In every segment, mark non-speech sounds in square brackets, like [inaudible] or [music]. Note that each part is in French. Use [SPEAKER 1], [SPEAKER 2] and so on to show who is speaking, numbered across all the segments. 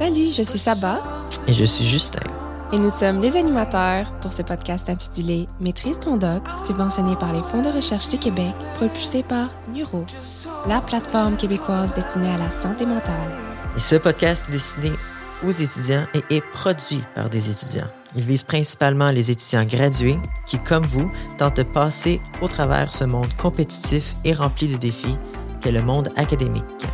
[SPEAKER 1] Salut, je suis Saba.
[SPEAKER 2] Et je suis Justin.
[SPEAKER 1] Et nous sommes les animateurs pour ce podcast intitulé Maîtrise ton doc, subventionné par les fonds de recherche du Québec, propulsé par Neuro, la plateforme québécoise destinée à la santé mentale.
[SPEAKER 2] Et ce podcast est destiné aux étudiants et est produit par des étudiants. Il vise principalement les étudiants gradués qui, comme vous, tentent de passer au travers ce monde compétitif et rempli de défis qu'est le monde académique.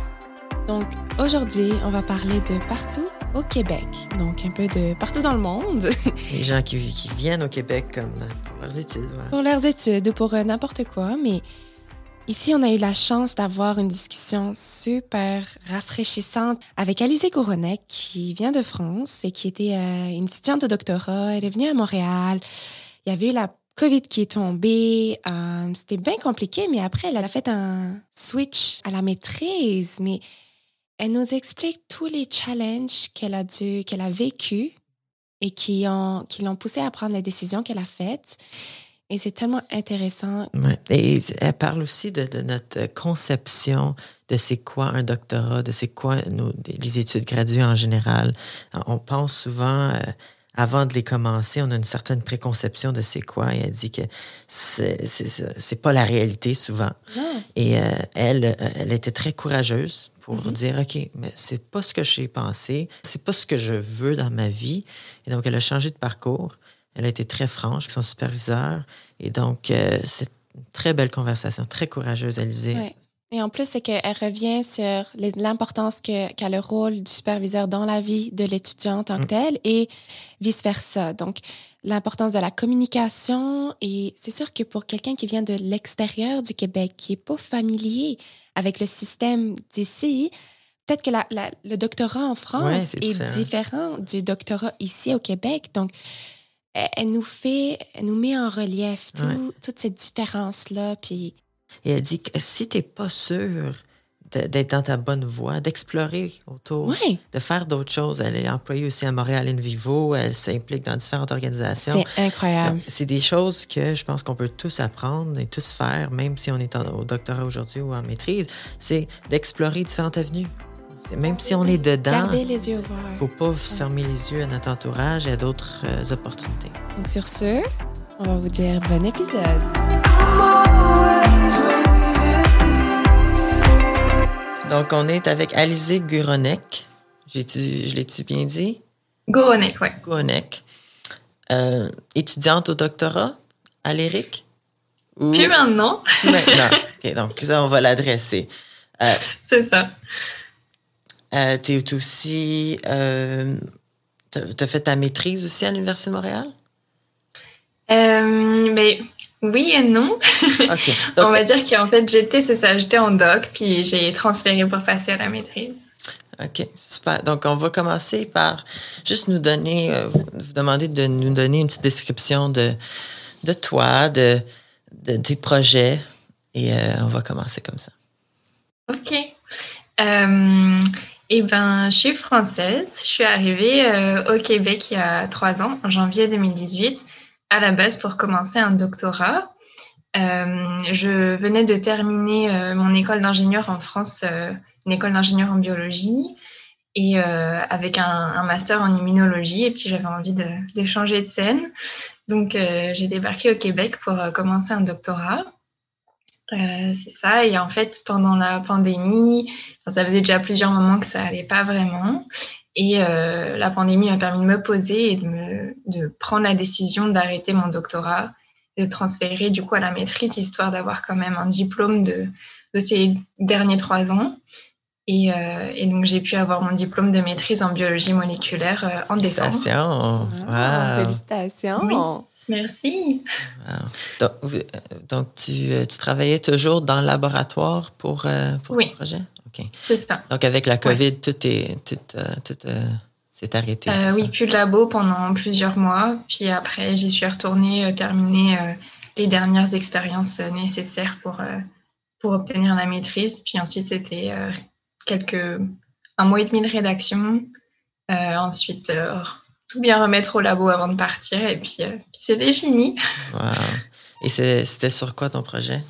[SPEAKER 1] Donc, aujourd'hui, on va parler de partout au Québec, donc un peu de partout dans le monde. [laughs]
[SPEAKER 2] Les gens qui, viennent au Québec comme pour leurs études.
[SPEAKER 1] Pour leurs études ou pour euh, n'importe quoi, mais ici, on a eu la chance d'avoir une discussion super rafraîchissante avec Alizé Coronek, qui vient de France et qui était euh, une étudiante de doctorat. Elle est venue à Montréal. Il y avait eu la COVID qui est tombée. Euh, c'était bien compliqué, mais après, elle a fait un switch à la maîtrise. Mais elle nous explique tous les challenges qu'elle a dû, qu'elle a vécu et qui ont, qui l'ont poussée à prendre les décisions qu'elle a faites. Et c'est tellement intéressant.
[SPEAKER 2] Ouais. Et elle parle aussi de, de, notre conception de c'est quoi un doctorat, de c'est quoi nos, les études graduées en général. On pense souvent, euh, avant de les commencer, on a une certaine préconception de c'est quoi. Et elle dit que c'est pas la réalité souvent. Et euh, elle, elle était très courageuse pour
[SPEAKER 1] Mhm.
[SPEAKER 2] dire OK, mais c'est pas ce que j'ai pensé, c'est pas ce que je veux dans ma vie. Et donc, elle a changé de parcours. Elle a été très franche avec son superviseur. Et donc, euh, c'est une très belle conversation, très courageuse, Alizée.
[SPEAKER 1] Ouais. Et en plus, c'est qu'elle revient sur l'importance qu'a le rôle du superviseur dans la vie de l'étudiant en tant que
[SPEAKER 2] Mm.
[SPEAKER 1] tel et vice-versa. Donc, l'importance de la communication. Et c'est sûr que pour quelqu'un qui vient de l'extérieur du Québec, qui n'est pas familier avec le système d'ici, peut-être que la- la- le doctorat en France
[SPEAKER 2] Ouais,
[SPEAKER 1] est
[SPEAKER 2] différent.
[SPEAKER 1] du doctorat ici au Québec. Donc, elle, elle nous fait, elle nous met en relief tout-
[SPEAKER 2] Ouais.
[SPEAKER 1] toutes ces différences-là. Puis,
[SPEAKER 2] Et elle dit que si tu n'es pas sûr d'être dans ta bonne voie, d'explorer autour, de faire d'autres choses. Elle est employée aussi à Montréal In Vivo. Elle s'implique dans différentes organisations.
[SPEAKER 1] C'est incroyable.
[SPEAKER 2] C'est des choses que je pense qu'on peut tous apprendre et tous faire, même si on est en- au doctorat aujourd'hui ou en maîtrise, c'est d'explorer différentes avenues. Même si on est dedans,
[SPEAKER 1] Gardez les yeux ouverts.
[SPEAKER 2] faut pas se fermer les yeux à notre entourage et à d'autres euh, opportunités.
[SPEAKER 1] Donc sur ce, on va vous dire bon épisode.
[SPEAKER 2] Donc, on est avec Alizé Guronek. Je l'ai-tu bien dit?
[SPEAKER 3] Goronek, ouais.
[SPEAKER 2] Guronek. Euh, étudiante au doctorat à l'ERIC? Ou
[SPEAKER 3] Puis maintenant,
[SPEAKER 2] maintenant? [laughs] OK, donc ça, on va l'adresser. Euh,
[SPEAKER 3] c'est ça.
[SPEAKER 2] Euh, tu es aussi. Euh, tu as fait ta maîtrise aussi à l'Université de Montréal?
[SPEAKER 3] Euh, mais oui et non. [laughs] On va dire qu'en fait, j'étais, c'est ça, j'étais en doc, puis j'ai transféré pour passer à la maîtrise.
[SPEAKER 2] OK, super. Donc, on va commencer par juste nous donner, euh, vous demander de nous donner une petite description de, de toi, de, de tes projets. Et euh, on va commencer comme ça.
[SPEAKER 3] Ok. Euh, eh ben, je suis française. Je suis arrivée euh, au Québec il y a trois ans, en janvier 2018, à la base pour commencer un doctorat. Euh, je venais de terminer euh, mon école d'ingénieur en France, euh, une école d'ingénieur en biologie, et avec un, master en immunologie. Et puis j'avais envie de, de changer de scène. Donc j'ai débarqué au Québec pour commencer un doctorat. C'est ça. Et en fait, pendant la pandémie, ça faisait déjà plusieurs moments que ça allait pas vraiment. Et euh, la pandémie m'a permis de me poser et de, me, de prendre la décision d'arrêter mon doctorat, de transférer du coup à la maîtrise, histoire d'avoir quand même un diplôme de, de ces derniers trois ans. Et, euh, et donc, j'ai pu avoir mon diplôme de maîtrise en biologie moléculaire euh, en décembre.
[SPEAKER 2] Félicitations.
[SPEAKER 1] Ah,
[SPEAKER 2] Wow.
[SPEAKER 1] Félicitations.
[SPEAKER 3] Oui. Merci.
[SPEAKER 2] Wow. Donc, tu, tu travaillais toujours dans le laboratoire pour, euh, pour
[SPEAKER 3] Oui.
[SPEAKER 2] ton projet?
[SPEAKER 3] C'est ça.
[SPEAKER 2] Donc, avec la COVID, tout est tout, euh, tout, euh, s'est arrêté.
[SPEAKER 3] Euh, oui,
[SPEAKER 2] ça?
[SPEAKER 3] plus de labo pendant plusieurs mois. Puis après, j'y suis retournée euh, terminer les dernières expériences nécessaires pour, pour obtenir la maîtrise. Puis ensuite, c'était quelques un mois et demi de rédaction. Ensuite, tout bien remettre au labo avant de partir. Et puis, c'était fini.
[SPEAKER 2] Wow. Et c'était sur quoi ton projet?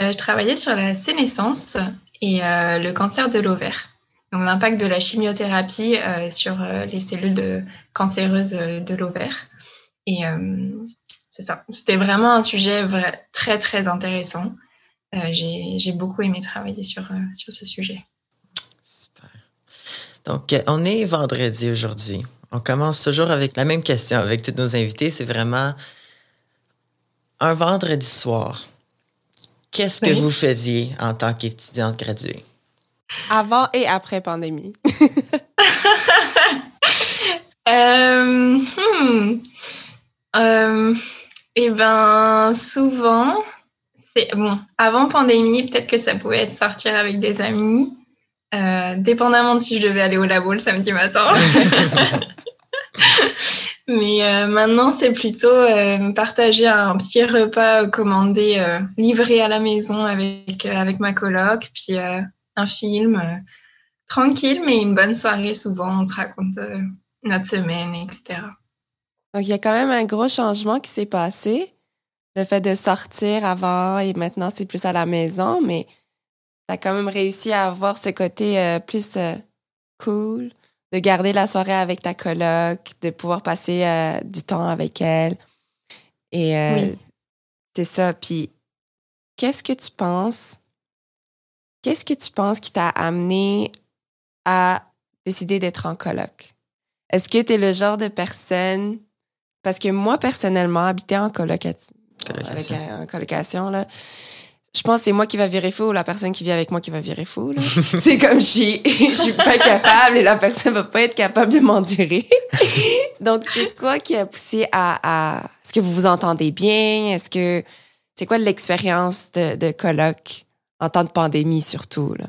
[SPEAKER 3] Je travaillais sur la sénescence et euh, le cancer de l'ovaire. donc l'impact de la chimiothérapie sur les cellules cancéreuses de l'ovaire. Et c'est ça. C'était vraiment un sujet très, très intéressant. J'ai beaucoup aimé travailler sur, sur ce sujet.
[SPEAKER 2] Super. Donc, on est vendredi aujourd'hui. On commence toujours avec la même question avec tous nos invités. C'est vraiment un vendredi soir. Qu'est-ce que vous faisiez en tant qu'étudiante graduée?
[SPEAKER 1] Avant et après pandémie. [laughs]
[SPEAKER 3] euh, hmm. euh, eh ben, souvent, c'est bon. Avant pandémie, peut-être que ça pouvait être sortir avec des amis, euh, dépendamment de si je devais aller au labo le samedi matin. [laughs] [laughs] Mais euh, maintenant, c'est plutôt euh, partager un petit repas commandé, euh, livré à la maison avec, avec ma coloc, puis un film tranquille, mais une bonne soirée. Souvent, on se raconte notre semaine, etc.
[SPEAKER 1] Donc, il y a quand même un gros changement qui s'est passé. Le fait de sortir avant et maintenant, c'est plus à la maison, mais tu as quand même réussi à avoir ce côté plus cool de garder la soirée avec ta coloc, de pouvoir passer euh, du temps avec elle. Et euh, c'est ça. Puis, qu'est-ce que tu penses? Qu'est-ce que tu penses qui t'a amené à décider d'être en coloc? Est-ce que tu es le genre de personne. Parce que moi, personnellement, habiter en colocation, avec un, en colocation, là, je pense que c'est moi qui va virer fou ou la personne qui vit avec moi qui va virer fou. [laughs] c'est comme je [laughs] je suis pas capable et la personne va pas être capable de m'endurer. [laughs] Donc, c'est quoi qui a poussé à, à... Est-ce que vous vous entendez bien? Est-ce que... C'est quoi l'expérience de, de colloque en temps de pandémie surtout? Là?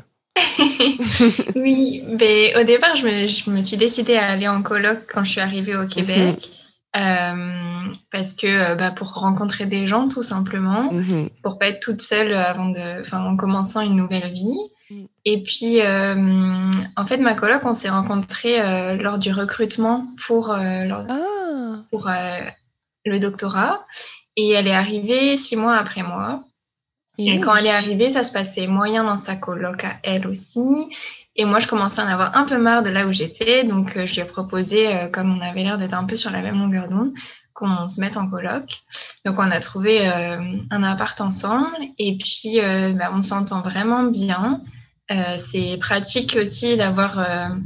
[SPEAKER 3] oui, ben, au départ, je me, je me, suis décidée à aller en colloque quand je suis arrivée au Québec. Mm-hmm. Euh, parce que euh, bah, pour rencontrer des gens tout simplement, mm-hmm. pour pas être toute seule avant de, en commençant une nouvelle vie. Mm. Et puis euh, en fait ma coloc on s'est rencontrés lors du recrutement pour ah. pour le doctorat et elle est arrivée six mois après moi. Et quand elle est arrivée, ça se passait moyen dans sa coloc à elle aussi. Et moi, je commençais à en avoir un peu marre de là où j'étais. Donc, euh, je lui ai proposé, euh, comme on avait l'air d'être un peu sur la même longueur d'onde, qu'on se mette en coloc. Donc, on a trouvé euh, un appart ensemble. Et puis, bah, on s'entend vraiment bien. c'est pratique aussi d'avoir...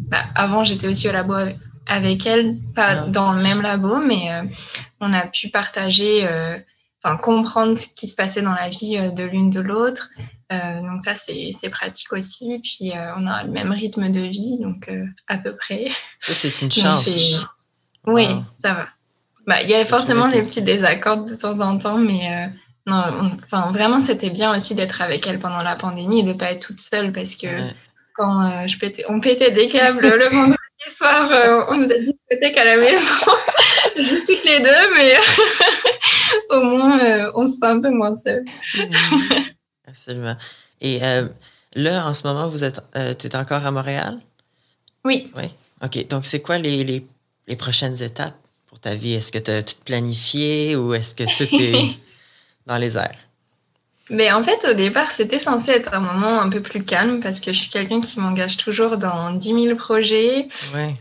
[SPEAKER 3] Bah, avant, j'étais aussi au labo avec elle, pas ah. dans le même labo, mais on a pu partager, enfin comprendre ce qui se passait dans la vie de l'une de l'autre, euh, donc ça, c'est pratique aussi. Puis euh, on a le même rythme de vie, donc euh, à peu près.
[SPEAKER 2] c'est une [laughs] chance.
[SPEAKER 3] oui, ça va. Bah, il y a forcément des petits désaccords de temps en temps, mais non, enfin, vraiment, c'était bien aussi d'être avec elle pendant la pandémie et de ne pas être toute seule parce que quand je pétais, on pétait des câbles le [laughs] vendredi soir, on nous a dit peut-être à la maison, juste toutes les deux, mais [laughs] au moins, on se sent un peu moins seul.
[SPEAKER 2] Absolument. Et euh, là, en ce moment, vous êtes, euh, es encore à Montréal?
[SPEAKER 3] Oui.
[SPEAKER 2] Oui. OK. Donc, c'est quoi les, les, les, prochaines étapes pour ta vie? Est-ce que tu as tout planifié ou est-ce que tout est [laughs] dans les airs?
[SPEAKER 3] Mais en fait, au départ, c'était censé être un moment un peu plus calme parce que je suis quelqu'un qui m'engage toujours dans 10 000 projets.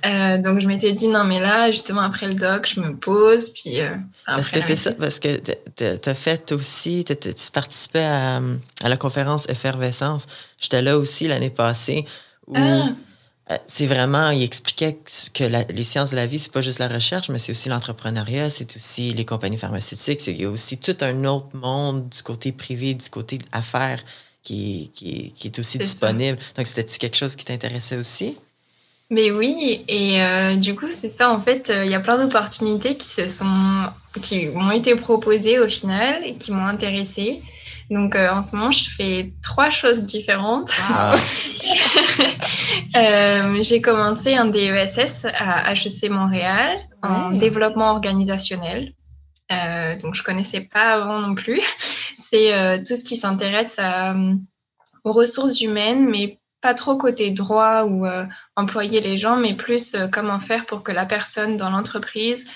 [SPEAKER 3] Euh, donc, je m'étais dit, non, mais là, justement, après le doc, je me pose. Puis, euh,
[SPEAKER 2] parce que c'est ça, parce que tu as fait aussi, tu participais à, à, la conférence Effervescence. J'étais là aussi l'année passée où. Ah. Euh, c'est vraiment, il expliquait que les sciences de la vie, c'est pas juste la recherche, mais c'est aussi l'entrepreneuriat, c'est aussi les compagnies pharmaceutiques. Il y a aussi tout un autre monde du côté privé, du côté affaires qui, qui, qui est aussi disponible. Donc, c'était-tu quelque chose qui t'intéressait aussi?
[SPEAKER 3] Mais oui, et euh, du coup, c'est ça, en fait, euh, il y a plein d'opportunités qui se sont, qui m'ont été proposées au final et qui m'ont intéressée. Donc euh, en ce moment, je fais trois choses différentes. [laughs] euh, j'ai commencé un DESS à HEC Montréal en développement organisationnel. Euh, donc je connaissais pas avant non plus. C'est tout ce qui s'intéresse aux ressources humaines, mais pas trop côté droit ou employer les gens, mais plus comment faire pour que la personne dans l'entreprise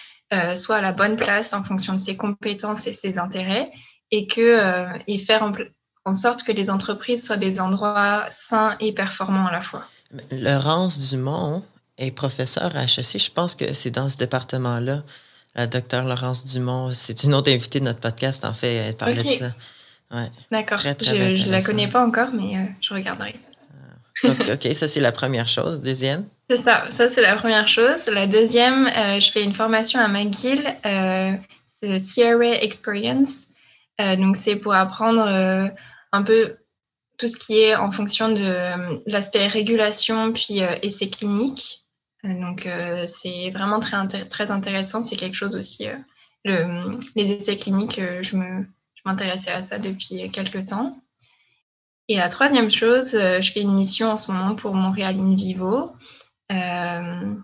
[SPEAKER 3] soit à la bonne place en fonction de ses compétences et ses intérêts et, que, euh, et faire en, sorte que les entreprises soient des endroits sains et performants à la fois.
[SPEAKER 2] Laurence Dumont est professeure à HEC. Je pense que c'est dans ce département-là. La docteure Laurence Dumont, c'est une autre invitée de notre podcast, en fait, elle parlait de ça.
[SPEAKER 3] Ouais. D'accord. Je ne la connais pas encore, mais euh, je regarderai.
[SPEAKER 2] OK, ça c'est la première chose. Deuxième?
[SPEAKER 3] C'est ça, ça c'est la première chose. La deuxième, euh, je fais une formation à McGill, euh, c'est le CRA Experience. Euh, donc c'est pour apprendre un peu tout ce qui est en fonction de l'aspect régulation puis essais cliniques. donc c'est vraiment très, très intéressant. C'est quelque chose aussi, le, les essais cliniques, je m'intéressais à ça depuis quelques temps. Et la troisième chose, je fais une mission en ce moment pour Montréal In Vivo. Euh,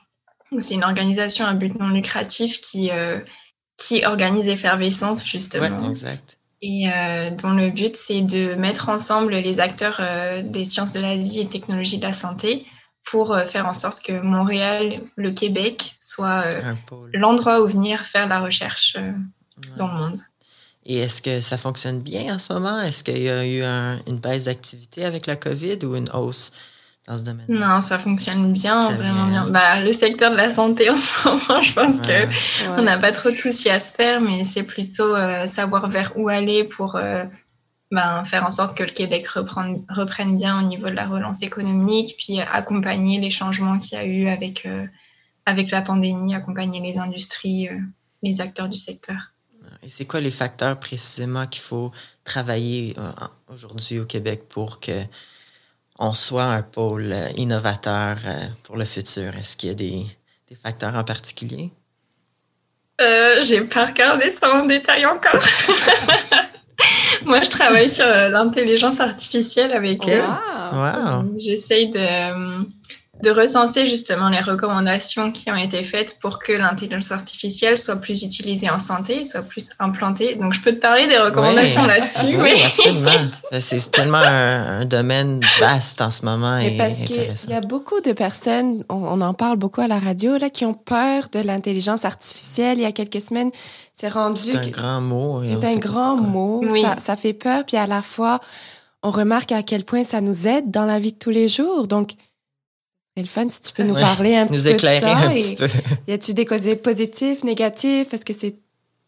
[SPEAKER 3] c'est une organisation à but non lucratif qui, euh, qui organise Effervescence, justement.
[SPEAKER 2] exact.
[SPEAKER 3] Et euh, dont le but, c'est de mettre ensemble les acteurs des sciences de la vie et technologies de la santé pour faire en sorte que Montréal, le Québec, soit l'endroit où venir faire la recherche dans le monde.
[SPEAKER 2] Et est-ce que ça fonctionne bien en ce moment? Est-ce qu'il y a eu une baisse d'activité avec la COVID ou une hausse? Dans ce domaine
[SPEAKER 3] Non, ça fonctionne bien, vraiment bien. Bah, le secteur de la santé en [laughs] ce moment, je pense qu'on n'a pas trop de soucis à se faire, mais c'est plutôt euh, savoir vers où aller pour euh, ben, faire en sorte que le Québec reprenne, reprenne bien au niveau de la relance économique, puis accompagner les changements qu'il y a eu avec, euh, avec la pandémie, accompagner les industries, les acteurs du secteur.
[SPEAKER 2] Et c'est quoi les facteurs précisément qu'il faut travailler aujourd'hui au Québec pour que on soit un pôle euh, innovateur euh, pour le futur? Est-ce qu'il y a des, facteurs en particulier?
[SPEAKER 3] Euh, J'ai pas regardé ça en détail encore. [laughs] Moi, je travaille sur l'intelligence artificielle avec eux. J'essaye de, de recenser justement les recommandations qui ont été faites pour que l'intelligence artificielle soit plus utilisée en santé, soit plus implantée. Donc, je peux te parler des recommandations là-dessus?
[SPEAKER 2] Oui, absolument. [laughs] C'est tellement un, domaine vaste en ce moment et parce
[SPEAKER 1] Il y a beaucoup de personnes, on, en parle beaucoup à la radio, là, qui ont peur de l'intelligence artificielle. Il y a quelques semaines, c'est rendu...
[SPEAKER 2] C'est un grand mot.
[SPEAKER 1] C'est un grand mot. Ça, ça fait peur, puis à la fois, on remarque à quel point ça nous aide dans la vie de tous les jours. Donc, le fun si tu peux nous parler un [laughs] petit peu de ça. Un petit peu. Y a-tu des côtés positifs, négatifs? Est-ce que c'est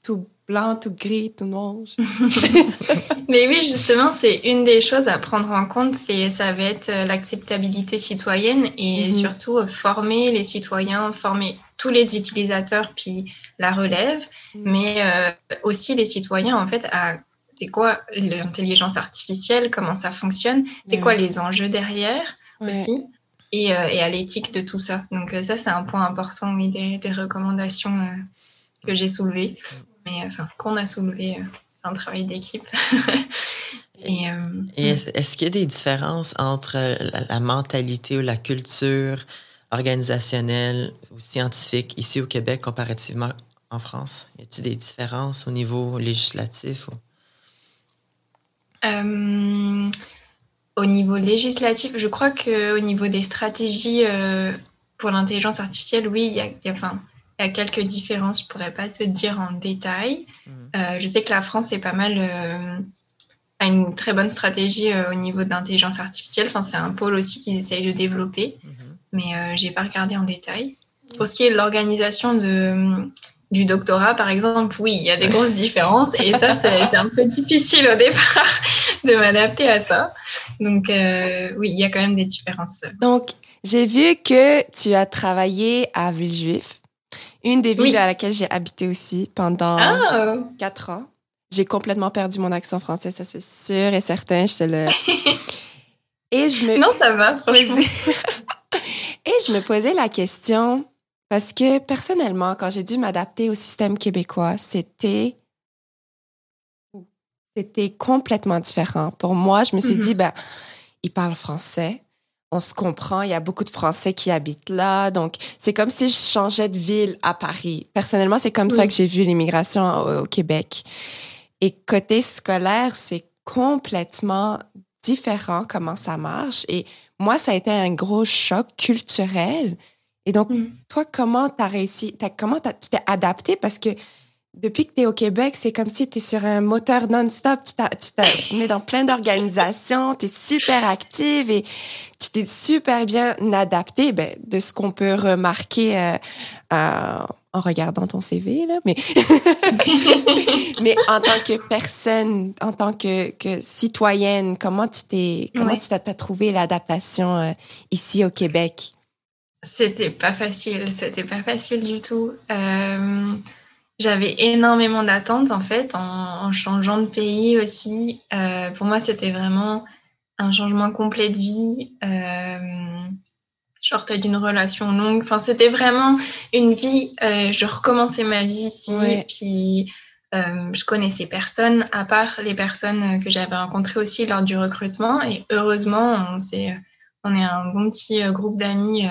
[SPEAKER 1] tout blanc, tout gris, tout noir? [laughs]
[SPEAKER 3] Mais oui, justement, c'est une des choses à prendre en compte. C'est ça va être euh, l'acceptabilité citoyenne et mm-hmm. surtout euh, former les citoyens, former tous les utilisateurs puis la relève, mm. mais euh, aussi les citoyens en fait à c'est quoi l'intelligence artificielle, comment ça fonctionne, c'est quoi les enjeux derrière aussi? Et, euh, et à l'éthique de tout ça. Donc euh, ça, c'est un point important, oui, des, des recommandations euh, que j'ai soulevées, mais enfin qu'on a soulevées. c'est un travail d'équipe. [laughs]
[SPEAKER 2] et, et est-ce qu'il y a des différences entre la, mentalité ou la culture organisationnelle ou scientifique ici au Québec comparativement en France? Y a-t-il des différences au niveau législatif? Ou?
[SPEAKER 3] Au niveau législatif, je crois qu'au niveau des stratégies euh, pour l'intelligence artificielle, oui, il y a, enfin, il y a quelques différences. Je ne pourrais pas te dire en détail. Mhm. Euh, je sais que la France est pas mal euh, a une très bonne stratégie au niveau de l'intelligence artificielle. Enfin, c'est un pôle aussi qu'ils essayent de développer, mhm. mais je n'ai pas regardé en détail. Pour ce qui est de l'organisation de du doctorat, par exemple, oui, il y a des grosses différences et ça, ça a été un peu difficile au départ [laughs] de m'adapter à ça. Donc, euh, oui, il y a quand même des différences.
[SPEAKER 1] Donc, j'ai vu que tu as travaillé à Villejuif, une des villes à laquelle j'ai habité aussi pendant ah! quatre ans. J'ai complètement perdu mon accent français, ça c'est sûr et certain, je te le... [laughs]
[SPEAKER 3] Et je me... Non, ça va, franchement. [laughs]
[SPEAKER 1] et je me posais la question, parce que personnellement, quand j'ai dû m'adapter au système québécois, c'était c'était complètement différent. Pour moi, je me suis dit, mm-hmm. ben, ils parlent français, on se comprend, il y a beaucoup de Français qui habitent là, donc c'est comme si je changeais de ville à Paris. Personnellement, c'est comme ça que j'ai vu l'immigration au, Québec. Et côté scolaire, c'est complètement différent comment ça marche. Et moi, ça a été un gros choc culturel et donc, mm. toi, comment tu as réussi, as, comment tu t'es adapté? Parce que depuis que tu es au Québec, c'est comme si tu es sur un moteur non-stop. Tu, tu, te mets dans plein d'organisations, tu es super active et tu t'es super bien adapté, ben, de ce qu'on peut remarquer euh, euh, en regardant ton CV, là, mais, [laughs] mais en tant que personne, en tant que, que citoyenne, comment tu t'es, comment tu t'as trouvé l'adaptation euh, ici au Québec?
[SPEAKER 3] C'était pas facile, c'était pas facile du tout. Euh, j'avais énormément d'attentes en fait en, changeant de pays aussi. Euh, pour moi, c'était vraiment un changement complet de vie. Euh, je sortais d'une relation longue. Enfin, c'était vraiment une vie. Euh, je recommençais ma vie ici. et Puis, je connaissais personne à part les personnes que j'avais rencontrées aussi lors du recrutement. Et heureusement, on, on est un bon petit groupe d'amis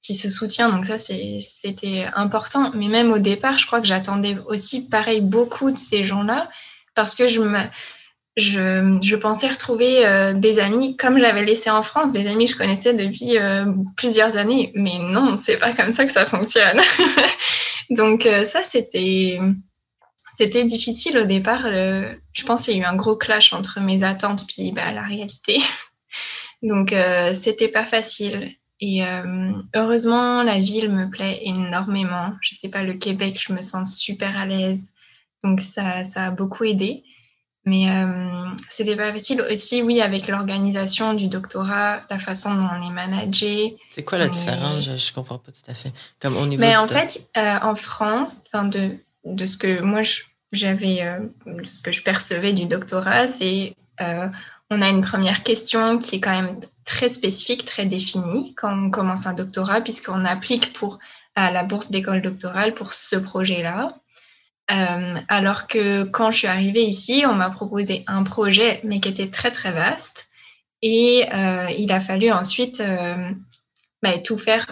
[SPEAKER 3] qui se soutient. Donc ça, c'était important. Mais même au départ, je crois que j'attendais aussi, pareil, beaucoup de ces gens-là parce que je. Je, pensais retrouver euh, des amis comme je l'avais laissé en France, des amis que je connaissais depuis euh, plusieurs années. Mais non, c'est pas comme ça que ça fonctionne. [laughs] Donc euh, ça, c'était c'était difficile au départ. je pense qu'il y a eu un gros clash entre mes attentes puis bah, la réalité. [laughs] Donc c'était pas facile. Et euh, heureusement, la ville me plaît énormément. Je sais pas, le Québec, je me sens super à l'aise. Donc ça, ça a beaucoup aidé. Mais euh, c'était pas facile aussi, oui, avec l'organisation du doctorat, la façon dont on est managé.
[SPEAKER 2] C'est quoi la différence? Je, je, comprends pas tout à fait. Comme au niveau
[SPEAKER 3] Mais en fait, euh, en France, de, de ce que moi j'avais, euh, ce que je percevais du doctorat, c'est euh, on a une première question qui est quand même très spécifique, très définie quand on commence un doctorat, puisqu'on applique pour à la bourse d'école doctorale pour ce projet-là. Euh, alors que quand je suis arrivée ici, on m'a proposé un projet, mais qui était très très vaste. Et euh, il a fallu ensuite euh, bah, tout faire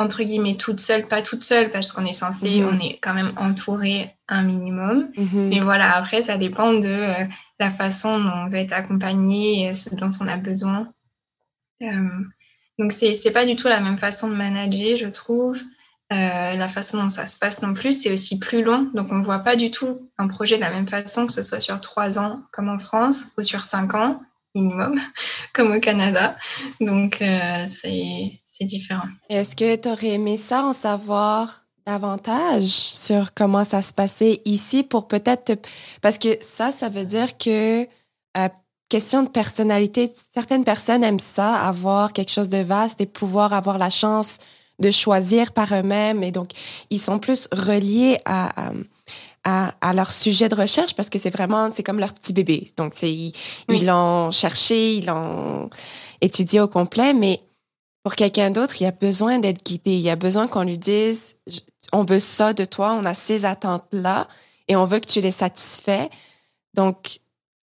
[SPEAKER 3] entre guillemets toute seule, pas toute seule parce qu'on est censé, mhm. on est quand même entouré un minimum. Mhm. Mais voilà, après ça dépend de euh, la façon dont on va être accompagné, et ce dont on a besoin. Euh, donc c'est c'est pas du tout la même façon de manager, je trouve. Euh, la façon dont ça se passe non plus, c'est aussi plus long. Donc on voit pas du tout un projet de la même façon que ce soit sur trois ans comme en France ou sur cinq ans minimum [laughs] comme au Canada. Donc c'est différent.
[SPEAKER 1] Est-ce que tu aurais aimé ça en savoir davantage sur comment ça se passait ici pour peut-être... Parce que ça, ça veut dire que, euh, question de personnalité, certaines personnes aiment ça, avoir quelque chose de vaste et pouvoir avoir la chance de choisir par eux-mêmes. Et donc, ils sont plus reliés à, à, leur sujet de recherche parce que c'est vraiment, c'est comme leur petit bébé. Donc, ils l'ont cherché, ils l'ont étudié au complet, mais pour quelqu'un d'autre, il y a besoin d'être guidé. Il y a besoin qu'on lui dise, on veut ça de toi, on a ces attentes-là et on veut que tu les satisfais. Donc,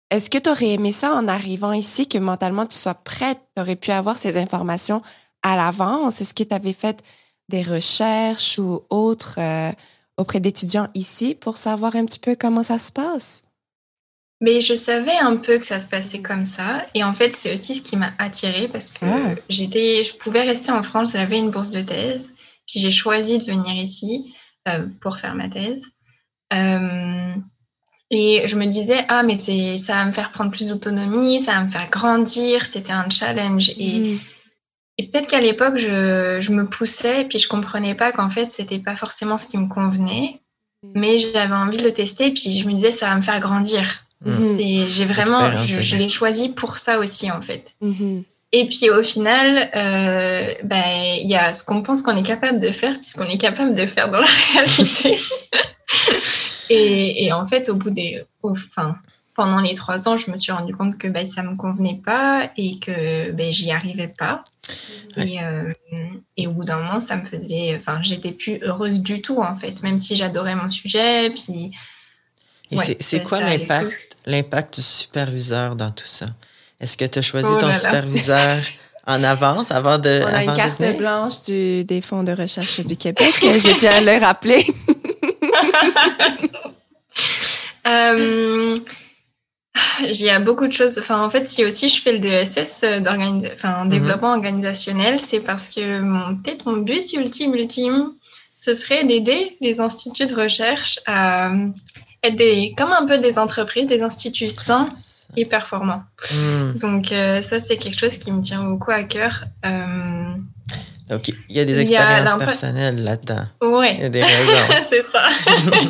[SPEAKER 1] est-ce que tu aurais aimé ça en arrivant ici, que mentalement tu sois prête, tu aurais pu avoir ces informations à l'avance? Est-ce que tu avais fait des recherches ou autres euh, auprès d'étudiants ici pour savoir un petit peu comment ça se passe?
[SPEAKER 3] Mais je savais un peu que ça se passait comme ça. Et en fait, c'est aussi ce qui m'a attirée parce que ah. j'étais, je pouvais rester en France, j'avais une bourse de thèse. Puis j'ai choisi de venir ici euh, pour faire ma thèse. Euh, et je me disais, ah, mais c'est, ça va me faire prendre plus d'autonomie, ça va me faire grandir, c'était un challenge. Et, mm. Et peut-être qu'à l'époque, je, je, me poussais, puis je comprenais pas qu'en fait, c'était pas forcément ce qui me convenait. Mm. Mais j'avais envie de le tester, puis je me disais, ça va me faire grandir. Mm. J'ai vraiment, je, l'ai choisi pour ça aussi en fait. Mm-hmm. Et puis au final, euh, ben, il y a ce qu'on pense qu'on est capable de faire, puisqu'on est capable de faire dans la [laughs] réalité. [laughs] et, et, en fait, au bout des, enfin, pendant les trois ans, je me suis rendu compte que ben, ça me convenait pas et que ben, j'y arrivais pas. Et, euh, et, au bout d'un moment, ça me faisait, enfin, j'étais plus heureuse du tout en fait, même si j'adorais mon sujet, puis
[SPEAKER 2] et c'est quoi l'impact l'impact du superviseur dans tout ça? Est-ce que tu as choisi oh ton superviseur [laughs] en avance avant de.
[SPEAKER 1] On a une carte blanche du, des fonds de recherche du Québec. je tiens à le rappeler. [laughs]
[SPEAKER 3] euh, il y a beaucoup de choses. Enfin, en fait, si aussi je fais le DSS euh, enfin, mhm. développement organisationnel, c'est parce que mon, peut-être mon but ultime, ultime, ce serait d'aider les instituts de recherche à être des, comme un peu des entreprises, des instituts sains et performant.
[SPEAKER 2] Hmm.
[SPEAKER 3] Donc euh, ça, c'est quelque chose qui me tient beaucoup à cœur. Euh,
[SPEAKER 2] Donc, il y a des
[SPEAKER 3] a
[SPEAKER 2] expériences personnelles là-dedans.
[SPEAKER 3] ouais.
[SPEAKER 2] Il y a des raisons. [laughs]
[SPEAKER 3] c'est ça. [laughs]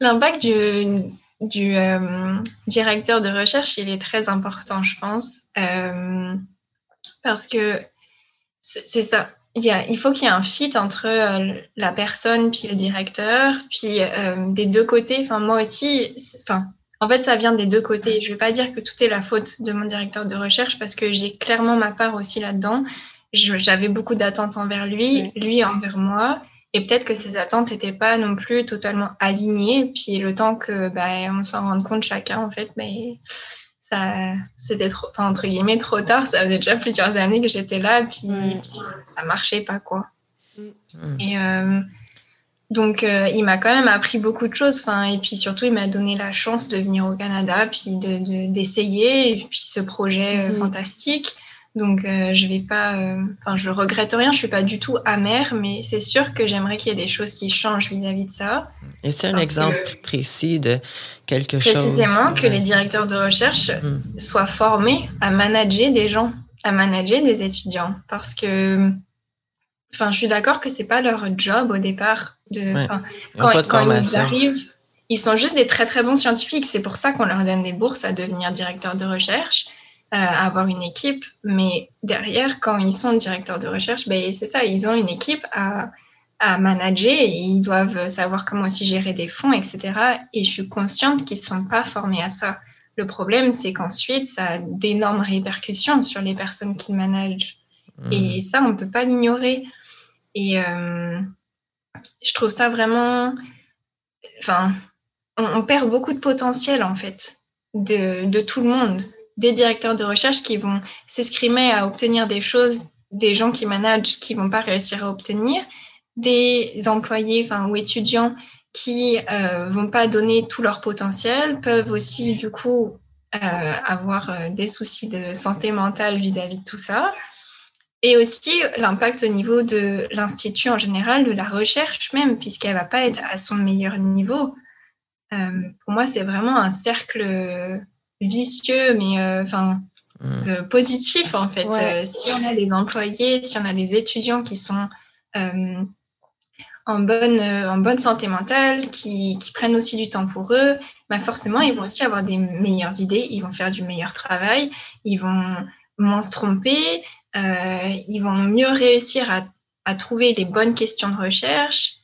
[SPEAKER 3] L'impact du, du euh, directeur de recherche, il est très important, je pense, euh, parce que c'est ça. Il, y a, il faut qu'il y ait un fit entre euh, la personne puis le directeur, puis des deux côtés. Enfin, moi aussi, enfin, en fait, ça vient des deux côtés. Je ne vais pas dire que tout est la faute de mon directeur de recherche parce que j'ai clairement ma part aussi là-dedans. J'avais beaucoup d'attentes envers lui, lui envers moi. Et peut-être que ces attentes n'étaient pas non plus totalement alignées. Puis le temps que bah, on s'en rende compte chacun, en fait, mais ça, c'était trop, enfin, entre guillemets, trop tard. Ça faisait déjà plusieurs années que j'étais là, puis,
[SPEAKER 1] Ouais.
[SPEAKER 3] puis ça marchait pas, quoi.
[SPEAKER 2] Mm.
[SPEAKER 3] Et euh, donc, euh, il m'a quand même appris beaucoup de choses. Enfin, et puis surtout, il m'a donné la chance de venir au Canada, puis de, de- d'essayer, et puis ce projet euh,
[SPEAKER 1] Mhm.
[SPEAKER 3] fantastique. Donc, euh, je vais pas, euh, enfin, je regrette rien. Je suis pas du tout amère, mais c'est sûr que j'aimerais qu'il y ait des choses qui changent vis-à-vis de ça.
[SPEAKER 2] Et c'est un exemple
[SPEAKER 3] que-
[SPEAKER 2] précis de quelque chose?
[SPEAKER 3] Précisément que
[SPEAKER 2] ouais.
[SPEAKER 3] les directeurs de recherche
[SPEAKER 2] Mm.
[SPEAKER 3] soient formés à manager des gens, à manager des étudiants. Parce que, enfin, je suis d'accord que c'est pas leur job au départ. De,
[SPEAKER 2] Ouais. Ils
[SPEAKER 3] quand,
[SPEAKER 2] de
[SPEAKER 3] quand ils arrivent, ils sont juste des très très bons scientifiques. C'est pour ça qu'on leur donne des bourses à devenir directeurs de recherche, avoir une équipe. Mais derrière, quand ils sont directeurs de recherche, ben, c'est ça, ils ont une équipe à, à manager et ils doivent savoir comment aussi gérer des fonds, etc. Et je suis consciente qu'ils ne sont pas formés à ça. Le problème, c'est qu'ensuite, ça a d'énormes répercussions sur les personnes qu'ils managent.
[SPEAKER 2] Mm.
[SPEAKER 3] Et ça, on ne peut pas l'ignorer. Et euh, je trouve ça vraiment. Enfin, on, on perd beaucoup de potentiel, en fait, de, de tout le monde. Des directeurs de recherche qui vont s'escrimer à obtenir des choses, des gens qui managent qui vont pas réussir à obtenir, des employés ou étudiants qui euh, vont pas donner tout leur potentiel, peuvent aussi, du coup, euh, avoir euh, des soucis de santé mentale vis-à-vis de tout ça. Et aussi l'impact au niveau de l'institut en général, de la recherche même, puisqu'elle va pas être à son meilleur niveau. Euh, pour moi, c'est vraiment un cercle vicieux, mais euh, enfin
[SPEAKER 2] Mm.
[SPEAKER 3] de positif en fait.
[SPEAKER 1] Ouais.
[SPEAKER 3] Euh, si on a des employés, si on a des étudiants qui sont euh, en bonne euh, en bonne santé mentale, qui, qui prennent aussi du temps pour eux, bah forcément ils vont aussi avoir des meilleures idées, ils vont faire du meilleur travail, ils vont moins se tromper, euh, ils vont mieux réussir à, à trouver les bonnes questions de recherche.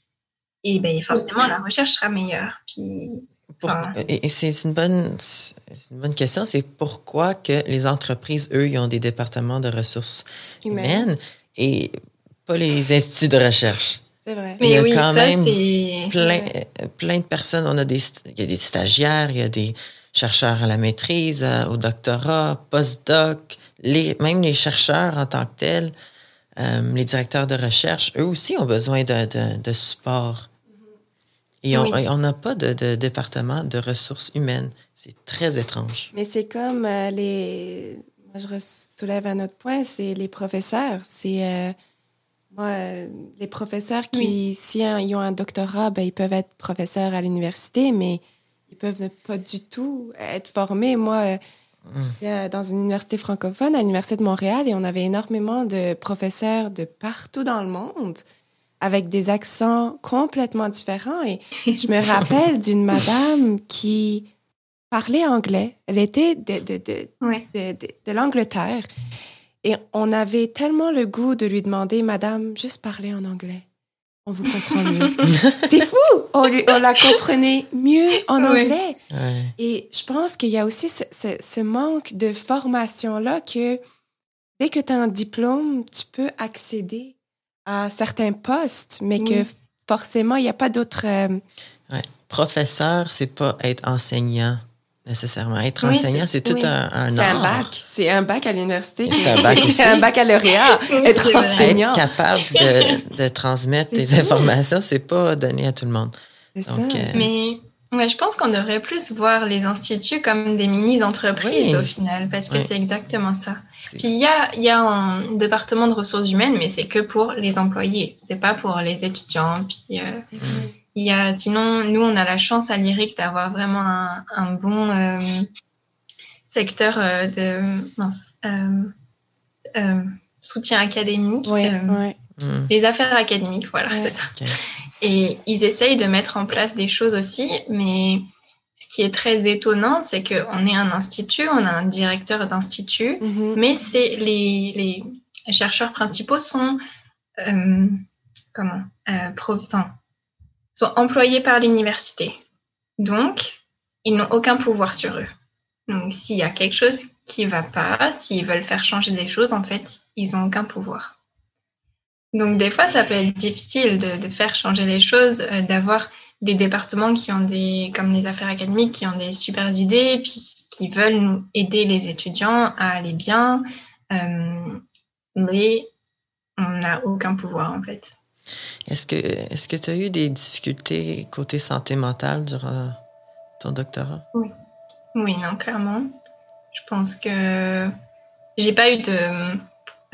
[SPEAKER 3] Et ben forcément la recherche sera meilleure. Puis
[SPEAKER 2] Pour-
[SPEAKER 3] Enfin,
[SPEAKER 2] et et c'est une bonne, c'est une bonne question. C'est pourquoi que les entreprises, eux, ils ont des départements de ressources
[SPEAKER 1] Humaine.
[SPEAKER 2] humaines et pas les instituts de recherche.
[SPEAKER 1] C'est vrai.
[SPEAKER 2] Il y
[SPEAKER 3] mais
[SPEAKER 2] a
[SPEAKER 3] oui,
[SPEAKER 2] quand
[SPEAKER 3] ça
[SPEAKER 2] même Plein, euh, plein de personnes. On a des, il y a des stagiaires, il y a des chercheurs à la maîtrise, à- au doctorat, postdoc, les, même les chercheurs en tant que tels, euh, les directeurs de recherche, eux aussi ont besoin de, de, de support. Et on
[SPEAKER 3] Oui.
[SPEAKER 2] n'a pas de, de département de ressources humaines. C'est très étrange.
[SPEAKER 1] Mais c'est comme euh, les. Moi, je soulève un autre point, c'est les professeurs. C'est. euh, moi, euh, les professeurs qui, si un- ils ont un doctorat, ben, ils peuvent être professeurs à l'université, mais ils peuvent ne pas du tout être formés. Moi, euh, j'étais dans une université francophone, à l'Université de Montréal, et on avait énormément de professeurs de partout dans le monde avec des accents complètement différents. Et je me rappelle d'une madame qui parlait anglais. Elle était de, de, de, de, de- de l'Angleterre. Et on avait tellement le goût de lui demander, Madame, juste parler en anglais. On vous comprend mieux. [laughs] C'est fou! On, lui- on la comprenait mieux en anglais. Et je pense qu'il y a aussi ce, ce- ce manque de formation-là que dès que tu as un diplôme, tu peux accéder à certains postes, mais que forcément, il n'y a pas d'autres... euh,
[SPEAKER 2] Professeur, c'est pas être enseignant nécessairement. Être
[SPEAKER 3] Oui,
[SPEAKER 2] enseignant, c'est tout
[SPEAKER 3] oui.
[SPEAKER 2] un, un
[SPEAKER 1] c'est un bac. C'est un bac à l'université.
[SPEAKER 2] C'est un bac. [laughs]
[SPEAKER 1] C'est un baccalauréat. [laughs] Être enseignant.
[SPEAKER 2] Être capable de, de transmettre des
[SPEAKER 1] ça.
[SPEAKER 2] informations, c'est pas donné à tout le monde.
[SPEAKER 1] C'est
[SPEAKER 2] Donc,
[SPEAKER 1] ça.
[SPEAKER 2] euh,
[SPEAKER 3] Mais ouais, je pense qu'on devrait plus voir les instituts comme des mini-entreprises
[SPEAKER 2] Oui.
[SPEAKER 3] au final, parce que
[SPEAKER 2] Oui.
[SPEAKER 3] c'est exactement ça. Puis il y a, il y a un département de ressources humaines, mais c'est que pour les employés, c'est pas pour les étudiants. Puis, euh,
[SPEAKER 2] Mm.
[SPEAKER 3] il y a, sinon, nous, on a la chance à l'IRIC d'avoir vraiment un, un bon euh, secteur euh, de euh, euh, soutien académique,
[SPEAKER 1] Ouais,
[SPEAKER 3] euh,
[SPEAKER 1] ouais.
[SPEAKER 2] Hmm.
[SPEAKER 3] des affaires académiques, voilà,
[SPEAKER 1] Ouais.
[SPEAKER 3] c'est ça. Et ils essayent de mettre en place des choses aussi, mais ce qui est très étonnant, c'est qu'on est un institut, on a un directeur d'institut,
[SPEAKER 1] Mhm.
[SPEAKER 3] mais c'est les, les chercheurs principaux sont euh, comment euh, pro- enfin, sont employés par l'université. Donc, ils n'ont aucun pouvoir sur eux. Donc, s'il y a quelque chose qui va pas, s'ils veulent faire changer des choses, en fait, ils n'ont aucun pouvoir. Donc, des fois, ça peut être difficile de, de faire changer les choses, euh, d'avoir des départements qui ont des, comme les affaires académiques, qui ont des super idées, puis qui veulent nous aider les étudiants à aller bien, euh, mais on n'a aucun pouvoir en fait.
[SPEAKER 2] Est-ce que est-ce que tu as eu des difficultés côté santé mentale durant ton doctorat?
[SPEAKER 3] Oui, non, clairement. Je pense que j'ai pas eu de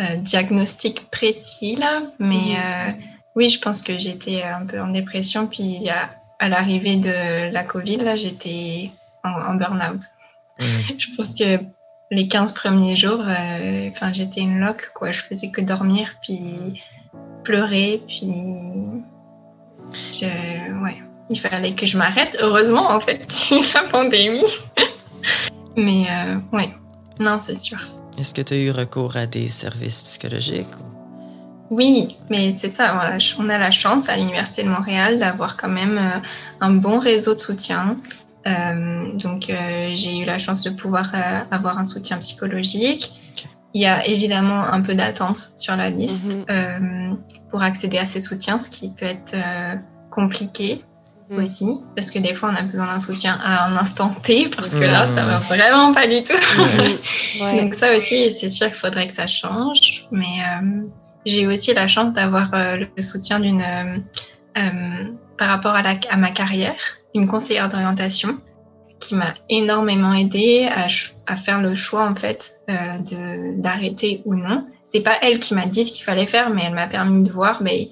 [SPEAKER 3] euh, diagnostic précis là, mais
[SPEAKER 1] Mhm.
[SPEAKER 3] euh, oui, je pense que j'étais un peu en dépression, puis à, à l'arrivée de la Covid, là, j'étais en, en burn-out.
[SPEAKER 2] Hmm. [laughs]
[SPEAKER 3] Je pense que les 15 premiers jours, euh, j'étais une loque, quoi. Je faisais que dormir, puis pleurer, puis. Je... Ouais. Il fallait que je m'arrête. Heureusement, en fait, [laughs] qu'il y a eu la pandémie. [laughs] Mais, ouais. Non, c'est sûr.
[SPEAKER 2] Est-ce que tu as eu recours à des services psychologiques? ou-
[SPEAKER 3] Oui, mais c'est ça. On a la chance à l'Université de Montréal d'avoir quand même euh, un bon réseau de soutien. Euh, donc, euh, j'ai eu la chance de pouvoir euh, avoir un soutien psychologique. Il y a évidemment un peu d'attente sur la liste
[SPEAKER 1] Mhm.
[SPEAKER 3] pour accéder à ces soutiens, ce qui peut être compliqué. Aussi, parce que des fois, on a besoin d'un soutien à un instant T, parce que là,
[SPEAKER 2] Mhm.
[SPEAKER 3] ça va vraiment pas du tout. [laughs]
[SPEAKER 1] Ouais.
[SPEAKER 3] Donc ça aussi, c'est sûr qu'il faudrait que ça change. Mais euh, j'ai aussi la chance d'avoir euh, le soutien d'une, euh, euh, par rapport à, la, à ma carrière, une conseillère d'orientation qui m'a énormément aidée à, faire le choix en fait euh, de d'arrêter ou non. C'est pas elle qui m'a dit ce qu'il fallait faire, mais elle m'a permis de voir, mais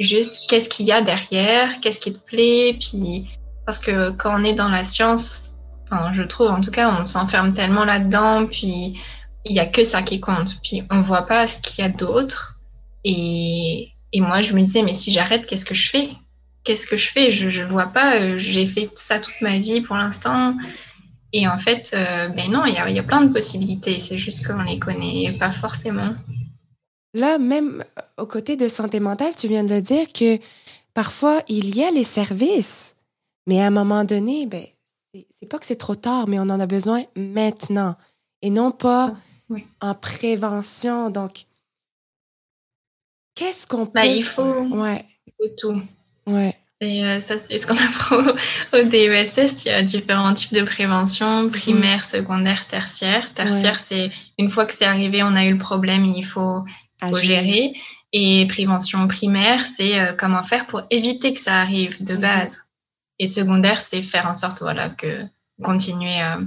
[SPEAKER 3] juste qu'est-ce qu'il y a derrière, qu'est-ce qui te plaît, puis parce que quand on est dans la science, enfin, je trouve en tout cas, on s'enferme tellement là-dedans, puis il y a que ça qui compte, puis on voit pas ce qu'il y a d'autre. Et, et moi, je me disais, mais si j'arrête, qu'est-ce que je fais? Qu'est-ce que je fais? Je je vois pas. euh, J'ai fait ça toute ma vie pour l'instant. Et en fait, euh, ben non, il y y a plein de possibilités. C'est juste qu'on les connaît pas forcément.
[SPEAKER 1] Là, même aux côtés de santé mentale, tu viens de le dire que parfois, il y a les services, mais à un moment donné, ben, c'est pas que c'est trop tard, mais on en a besoin maintenant et non pas
[SPEAKER 3] Oui.
[SPEAKER 1] en prévention. Donc, qu'est-ce qu'on peut...
[SPEAKER 3] Bah, il faut,
[SPEAKER 1] Ouais,
[SPEAKER 3] il faut tout.
[SPEAKER 1] ouais.
[SPEAKER 3] C'est euh, ça, c'est ce qu'on apprend au, au DESS. Il y a différents types de prévention, primaire, secondaire, tertiaire. Tertiaire, c'est une fois que c'est arrivé, on a eu le problème, il faut,
[SPEAKER 1] Agir.
[SPEAKER 3] gérer. Et prévention primaire, c'est euh, comment faire pour éviter que ça arrive de
[SPEAKER 1] Mhm.
[SPEAKER 3] base. Et secondaire, c'est faire en sorte voilà, que continuer à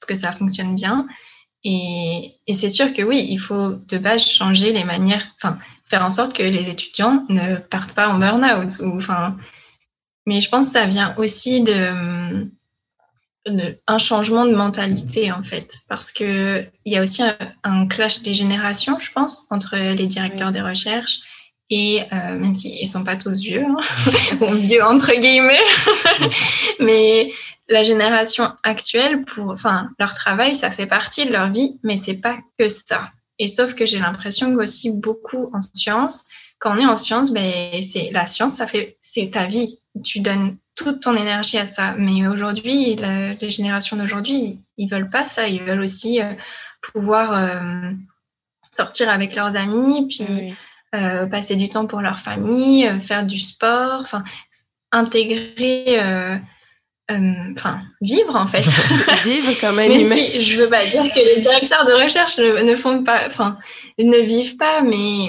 [SPEAKER 3] ce que ça fonctionne bien. Et, et c'est sûr que oui, il faut de base changer les manières, enfin, faire en sorte que les étudiants ne partent pas en burn-out. Ou, enfin, mais je pense que ça vient aussi de, de un changement de mentalité en fait, parce que il y a aussi un, un clash des générations, je pense, entre les directeurs
[SPEAKER 1] Oui.
[SPEAKER 3] des recherches et euh, même s'ils ne sont pas tous vieux, hein, [laughs] ou vieux entre guillemets, [laughs] mais la génération actuelle, pour, enfin, leur travail, ça fait partie de leur vie, mais c'est pas que ça. Et sauf que j'ai l'impression qu'aussi beaucoup en sciences, quand on est en sciences, ben, c'est la science, ça fait, c'est ta vie. Tu donnes toute ton énergie à ça. Mais aujourd'hui, les générations d'aujourd'hui, ils veulent pas ça. Ils veulent aussi euh, pouvoir euh, sortir avec leurs amis, puis
[SPEAKER 1] Oui.
[SPEAKER 3] euh, passer du temps pour leur famille, faire du sport, enfin intégrer, enfin vivre en fait. [laughs]
[SPEAKER 1] Vivre comme un
[SPEAKER 3] Même
[SPEAKER 1] humain.
[SPEAKER 3] si je veux pas dire que les directeurs de recherche ne, ne font pas, enfin ne vivent pas, mais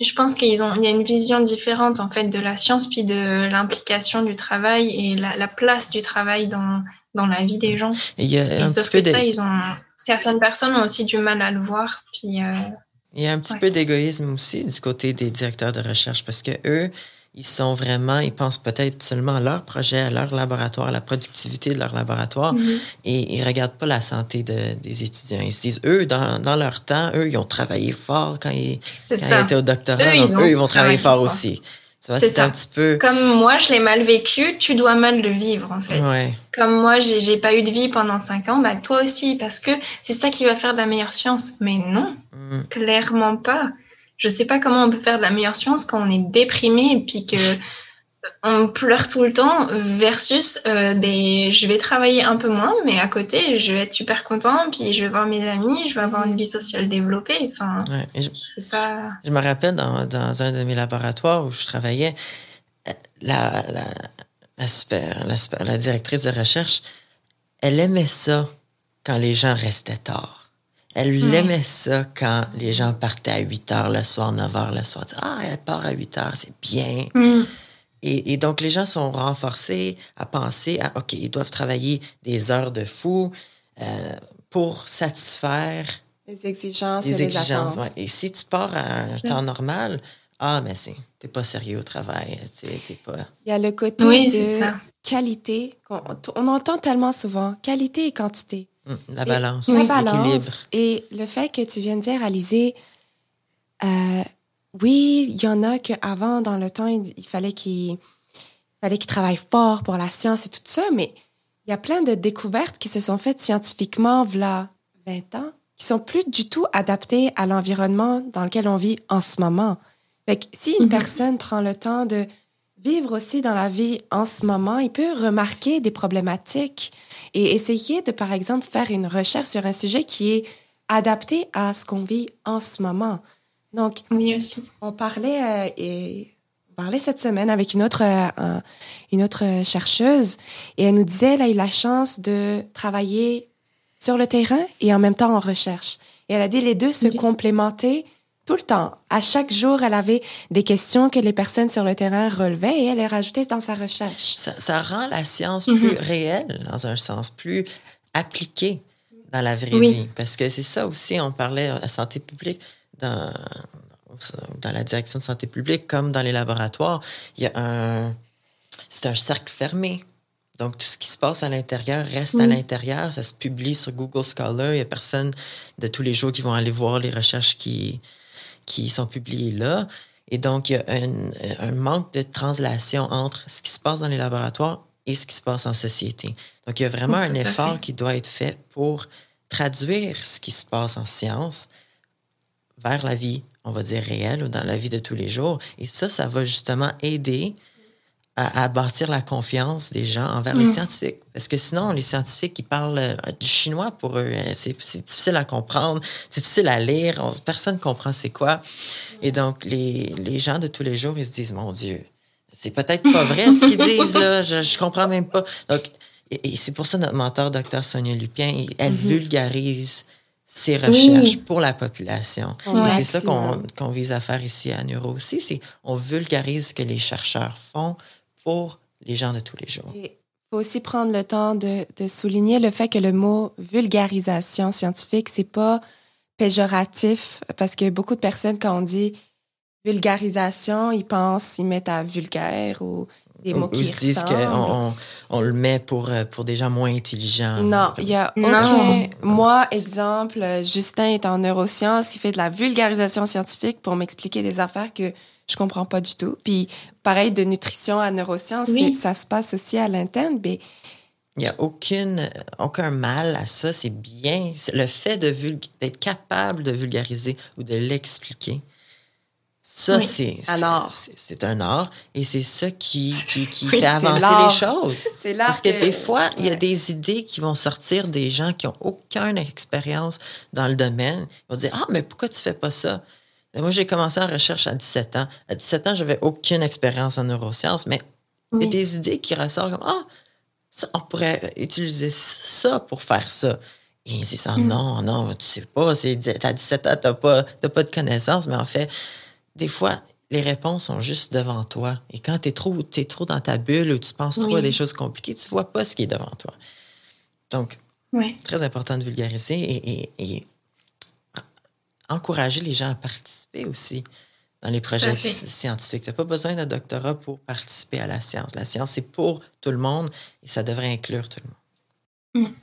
[SPEAKER 3] je pense qu'ils ont, il y a une vision différente en fait de la science puis de l'implication du travail et la, la place du travail dans dans la vie des gens.
[SPEAKER 2] Et il y a
[SPEAKER 3] Et
[SPEAKER 2] un
[SPEAKER 3] sauf
[SPEAKER 2] petit peu
[SPEAKER 3] que ça, ils ont certaines personnes ont aussi du mal à le voir. Puis euh,
[SPEAKER 2] Il y a un petit
[SPEAKER 3] Ouais.
[SPEAKER 2] peu d'égoïsme aussi du côté des directeurs de recherche parce que eux, ils sont vraiment, ils pensent peut-être seulement à leur projet, à leur laboratoire, à la productivité de leur laboratoire,
[SPEAKER 3] Mhm.
[SPEAKER 2] et ils regardent pas la santé de- des étudiants. Ils se disent, eux, dans, dans leur temps, eux, ils ont travaillé fort quand ils, quand ils étaient au doctorat,
[SPEAKER 3] Eux,
[SPEAKER 2] donc
[SPEAKER 3] ils
[SPEAKER 2] eux, ils vont travailler fort
[SPEAKER 3] fort.
[SPEAKER 2] aussi.
[SPEAKER 3] C'est
[SPEAKER 2] un petit peu...
[SPEAKER 3] Comme moi, je l'ai mal vécu, tu dois mal le vivre en fait.
[SPEAKER 2] Ouais.
[SPEAKER 3] Comme moi, j'ai pas eu de vie pendant cinq ans, bah toi aussi, parce que c'est ça qui va faire de la meilleure science. Mais non,
[SPEAKER 2] Mm.
[SPEAKER 3] clairement pas. Je sais pas comment on peut faire de la meilleure science quand on est déprimé et puis que [laughs] on pleure tout le temps versus euh, des je vais travailler un peu moins mais à côté je vais être super content puis je vais voir mes amis je vais avoir une vie sociale développée enfin
[SPEAKER 2] Ouais. Je,
[SPEAKER 3] c'est pas
[SPEAKER 2] je me rappelle dans, dans un de mes laboratoires où je travaillais, euh, la, la, la, super, la, super- la directrice de recherche, elle aimait ça quand les gens restaient tard. Elle
[SPEAKER 3] Ouais.
[SPEAKER 2] aimait ça quand les gens partaient à 8 heures le soir, 9 heures le soir. Ah, elle part à 8 heures, c'est bien.
[SPEAKER 3] Hmm.
[SPEAKER 2] Et, et donc, les gens sont renforcés à penser à, OK, ils doivent travailler des heures de fou euh, pour satisfaire
[SPEAKER 1] Les exigences et
[SPEAKER 2] les
[SPEAKER 1] les
[SPEAKER 2] exigences.
[SPEAKER 1] attentes.
[SPEAKER 2] ouais. Et si tu pars à un temps normal, ah, mais c'est, t'es pas sérieux au travail. T'es, t'es pas.
[SPEAKER 1] Il y a le côté
[SPEAKER 3] oui
[SPEAKER 1] de qualité. qu'on- On, entend tellement souvent qualité et quantité.
[SPEAKER 2] Hum, la
[SPEAKER 1] Et
[SPEAKER 2] balance,
[SPEAKER 1] La balance et le fait que tu viens de dire, Alizé, euh, oui, il y en a qu'avant, dans le temps, il, il fallait qu'ils fallait qu'ils travaillent fort pour la science et tout ça, mais il y a plein de découvertes qui se sont faites scientifiquement, voilà 20 ans, qui sont plus du tout adaptées à l'environnement dans lequel on vit en ce moment. Fait que si une
[SPEAKER 3] Mhm.
[SPEAKER 1] personne prend le temps de vivre aussi dans la vie en ce moment, il peut remarquer des problématiques et essayer de, par exemple, faire une recherche sur un sujet qui est adapté à ce qu'on vit en ce moment. Donc,
[SPEAKER 3] oui aussi
[SPEAKER 1] on parlait, euh, et, on parlait cette semaine avec une autre, euh, un- une autre chercheuse et elle nous disait elle a eu la chance de travailler sur le terrain et en même temps en recherche. Et elle a dit les deux se complémentaient tout le temps. À chaque jour, elle avait des questions que les personnes sur le terrain relevaient et elle les rajoutait dans sa recherche.
[SPEAKER 2] Ça, ça rend la science
[SPEAKER 3] Mhm.
[SPEAKER 2] plus réelle, dans un sens, plus appliquée dans la vraie
[SPEAKER 3] Oui.
[SPEAKER 2] vie. Parce que c'est ça aussi, on parlait à santé publique dans, dans la direction de santé publique, comme dans les laboratoires. Il y a un. C'est un cercle fermé. Donc, tout ce qui se passe à l'intérieur reste à l'intérieur. Ça se publie sur Google Scholar. Il n'y a personne de tous les jours qui vont aller voir les recherches qui, qui sont publiées là. Et donc, il y a un, un manque de translation entre ce qui se passe dans les laboratoires et ce qui se passe en société. Donc, il y a vraiment un effort
[SPEAKER 3] fait.
[SPEAKER 2] qui doit être fait pour traduire ce qui se passe en science vers la vie, on va dire, réelle ou dans la vie de tous les jours. Et ça, ça va justement aider à, à bâtir la confiance des gens envers les
[SPEAKER 3] Mm.
[SPEAKER 2] scientifiques. Parce que sinon, les scientifiques, ils parlent euh, du chinois pour eux. Euh, C'est difficile à comprendre, c'est difficile à lire. On- personne ne comprend c'est quoi. Et donc, les, les gens de tous les jours, ils se disent, mon Dieu, c'est peut-être pas vrai ce qu'ils disent, là. Je, je comprends même pas. Donc, et, et c'est pour ça notre mentor, Dr. Sonia Lupien, elle
[SPEAKER 1] Mhm.
[SPEAKER 2] vulgarise ses recherches
[SPEAKER 3] Oui.
[SPEAKER 2] pour la population. Et c'est ça qu'on qu'on vise à faire ici à Neuro aussi, c'est on vulgarise ce que les chercheurs font pour les gens de tous les jours.
[SPEAKER 1] Il faut aussi prendre le temps de, de souligner le fait que le mot vulgarisation scientifique, c'est pas péjoratif parce que beaucoup de personnes, quand on dit vulgarisation, ils pensent, ils mettent à vulgaire ou des mots
[SPEAKER 2] Ou- ou
[SPEAKER 1] qui
[SPEAKER 2] ils se disent qu'on on, on le met pour, euh, pour des gens moins intelligents.
[SPEAKER 1] Non, il y a
[SPEAKER 3] Non.
[SPEAKER 1] aucun. Moi, exemple, Justin est en neurosciences, il fait de la vulgarisation scientifique pour m'expliquer des affaires que je comprends pas du tout. Puis, pareil, de nutrition à neurosciences,
[SPEAKER 3] Oui.
[SPEAKER 1] ça se passe aussi à l'interne, mais
[SPEAKER 2] Il n'y a aucune, aucun mal à ça. C'est bien. Le fait de vul- d'être capable de vulgariser ou de l'expliquer, ça,
[SPEAKER 3] Oui.
[SPEAKER 2] c'est,
[SPEAKER 1] Un
[SPEAKER 2] c'est-
[SPEAKER 1] art.
[SPEAKER 2] c'est c'est un art. Et c'est ça qui, qui, qui
[SPEAKER 1] Oui,
[SPEAKER 2] fait avancer
[SPEAKER 1] l'art.
[SPEAKER 2] les choses. [laughs] Parce que, des fois, il y a des idées qui vont sortir des gens qui n'ont aucune expérience dans le domaine. Ils vont dire Ah, mais pourquoi tu fais pas ça? Et moi, j'ai commencé en recherche à 17 ans. À 17 ans, j'avais aucune expérience en neurosciences, mais il y a des idées qui ressortent comme Ah, ça, on pourrait utiliser ça pour faire ça. Et ils disent Ah,
[SPEAKER 3] Mm.
[SPEAKER 2] non, non, tu sais pas, à 17 ans, tu n'as pas, pas de connaissances, mais en fait, des fois, les réponses sont juste devant toi. Et quand tu es trop, t'es trop dans ta bulle ou tu penses trop à des choses compliquées, tu vois pas ce qui est devant toi. Donc,
[SPEAKER 3] Oui.
[SPEAKER 2] très important de vulgariser et, et- et encourager les gens à participer aussi. dans les projets scientifiques. Tu n'as pas besoin d'un doctorat pour participer à la science. La science, c'est pour tout le monde et ça devrait inclure tout le monde.
[SPEAKER 3] Mm.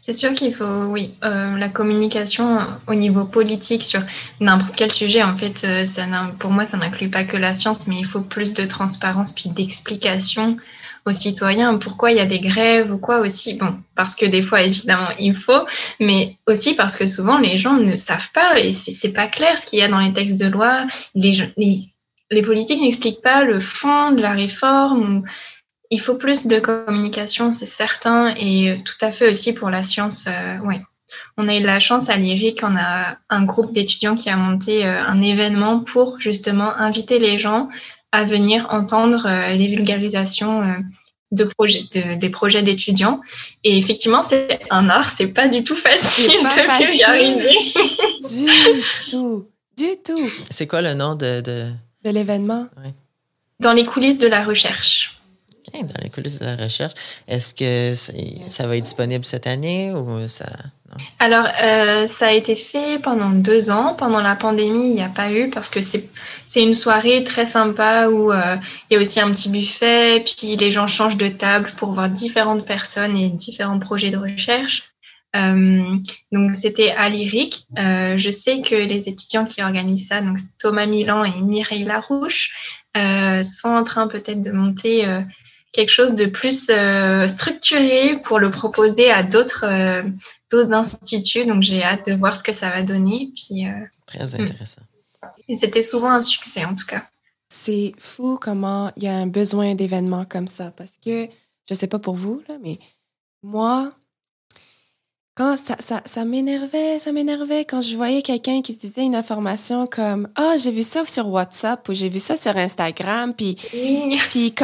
[SPEAKER 3] C'est sûr qu'il faut, oui, euh, la communication au niveau politique sur n'importe quel sujet, en fait, euh, ça pour moi, ça n'inclut pas que la science, mais il faut plus de transparence puis d'explication aux citoyens pourquoi il y a des grèves ou quoi aussi. Bon, parce que des fois, évidemment, il faut, mais aussi parce que souvent, les gens ne savent pas et c'est pas clair ce qu'il y a dans les textes de loi. Les, les, politiques n'expliquent pas le fond de la réforme. Il faut plus de communication, c'est certain, et tout à fait aussi pour la science. Euh, ouais. On a eu la chance à l'IRIC, on a un groupe d'étudiants qui a monté euh, un événement pour justement inviter les gens à venir entendre euh, les vulgarisations euh, de projets, des projets d'étudiants. Et effectivement, c'est un art, c'est pas du tout facile de [laughs] vulgariser.
[SPEAKER 1] Du tout, du tout.
[SPEAKER 2] C'est quoi le nom de... De,
[SPEAKER 1] de l'événement?
[SPEAKER 3] Dans les coulisses de la recherche.
[SPEAKER 2] Dans les coulisses de la recherche. Est-ce que ça va être disponible cette année ou ça...
[SPEAKER 3] Alors, euh, ça a été fait pendant deux ans. Pendant la pandémie, il n'y a pas eu parce que c'est une soirée très sympa où euh, il y a aussi un petit buffet, puis les gens changent de table pour voir différentes personnes et différents projets de recherche. Euh, donc, c'était à Lyrique. je sais que les étudiants qui organisent ça, donc Thomas Milan et Mireille Larouche, sont en train peut-être de monter quelque chose de plus structuré pour le proposer à d'autres d'instituts, donc j'ai hâte de voir ce que ça va donner. Puis, euh,
[SPEAKER 2] Très hmm. intéressant.
[SPEAKER 3] Et c'était souvent un succès, en tout cas.
[SPEAKER 1] C'est fou comment il y a un besoin d'événements comme ça, parce que, je sais pas pour vous, là, mais moi, quand ça, ça, ça m'énervait, ça m'énervait quand je voyais quelqu'un qui disait une information comme « Ah, oh, j'ai vu ça sur WhatsApp » ou « J'ai vu ça sur Instagram », puis, puis il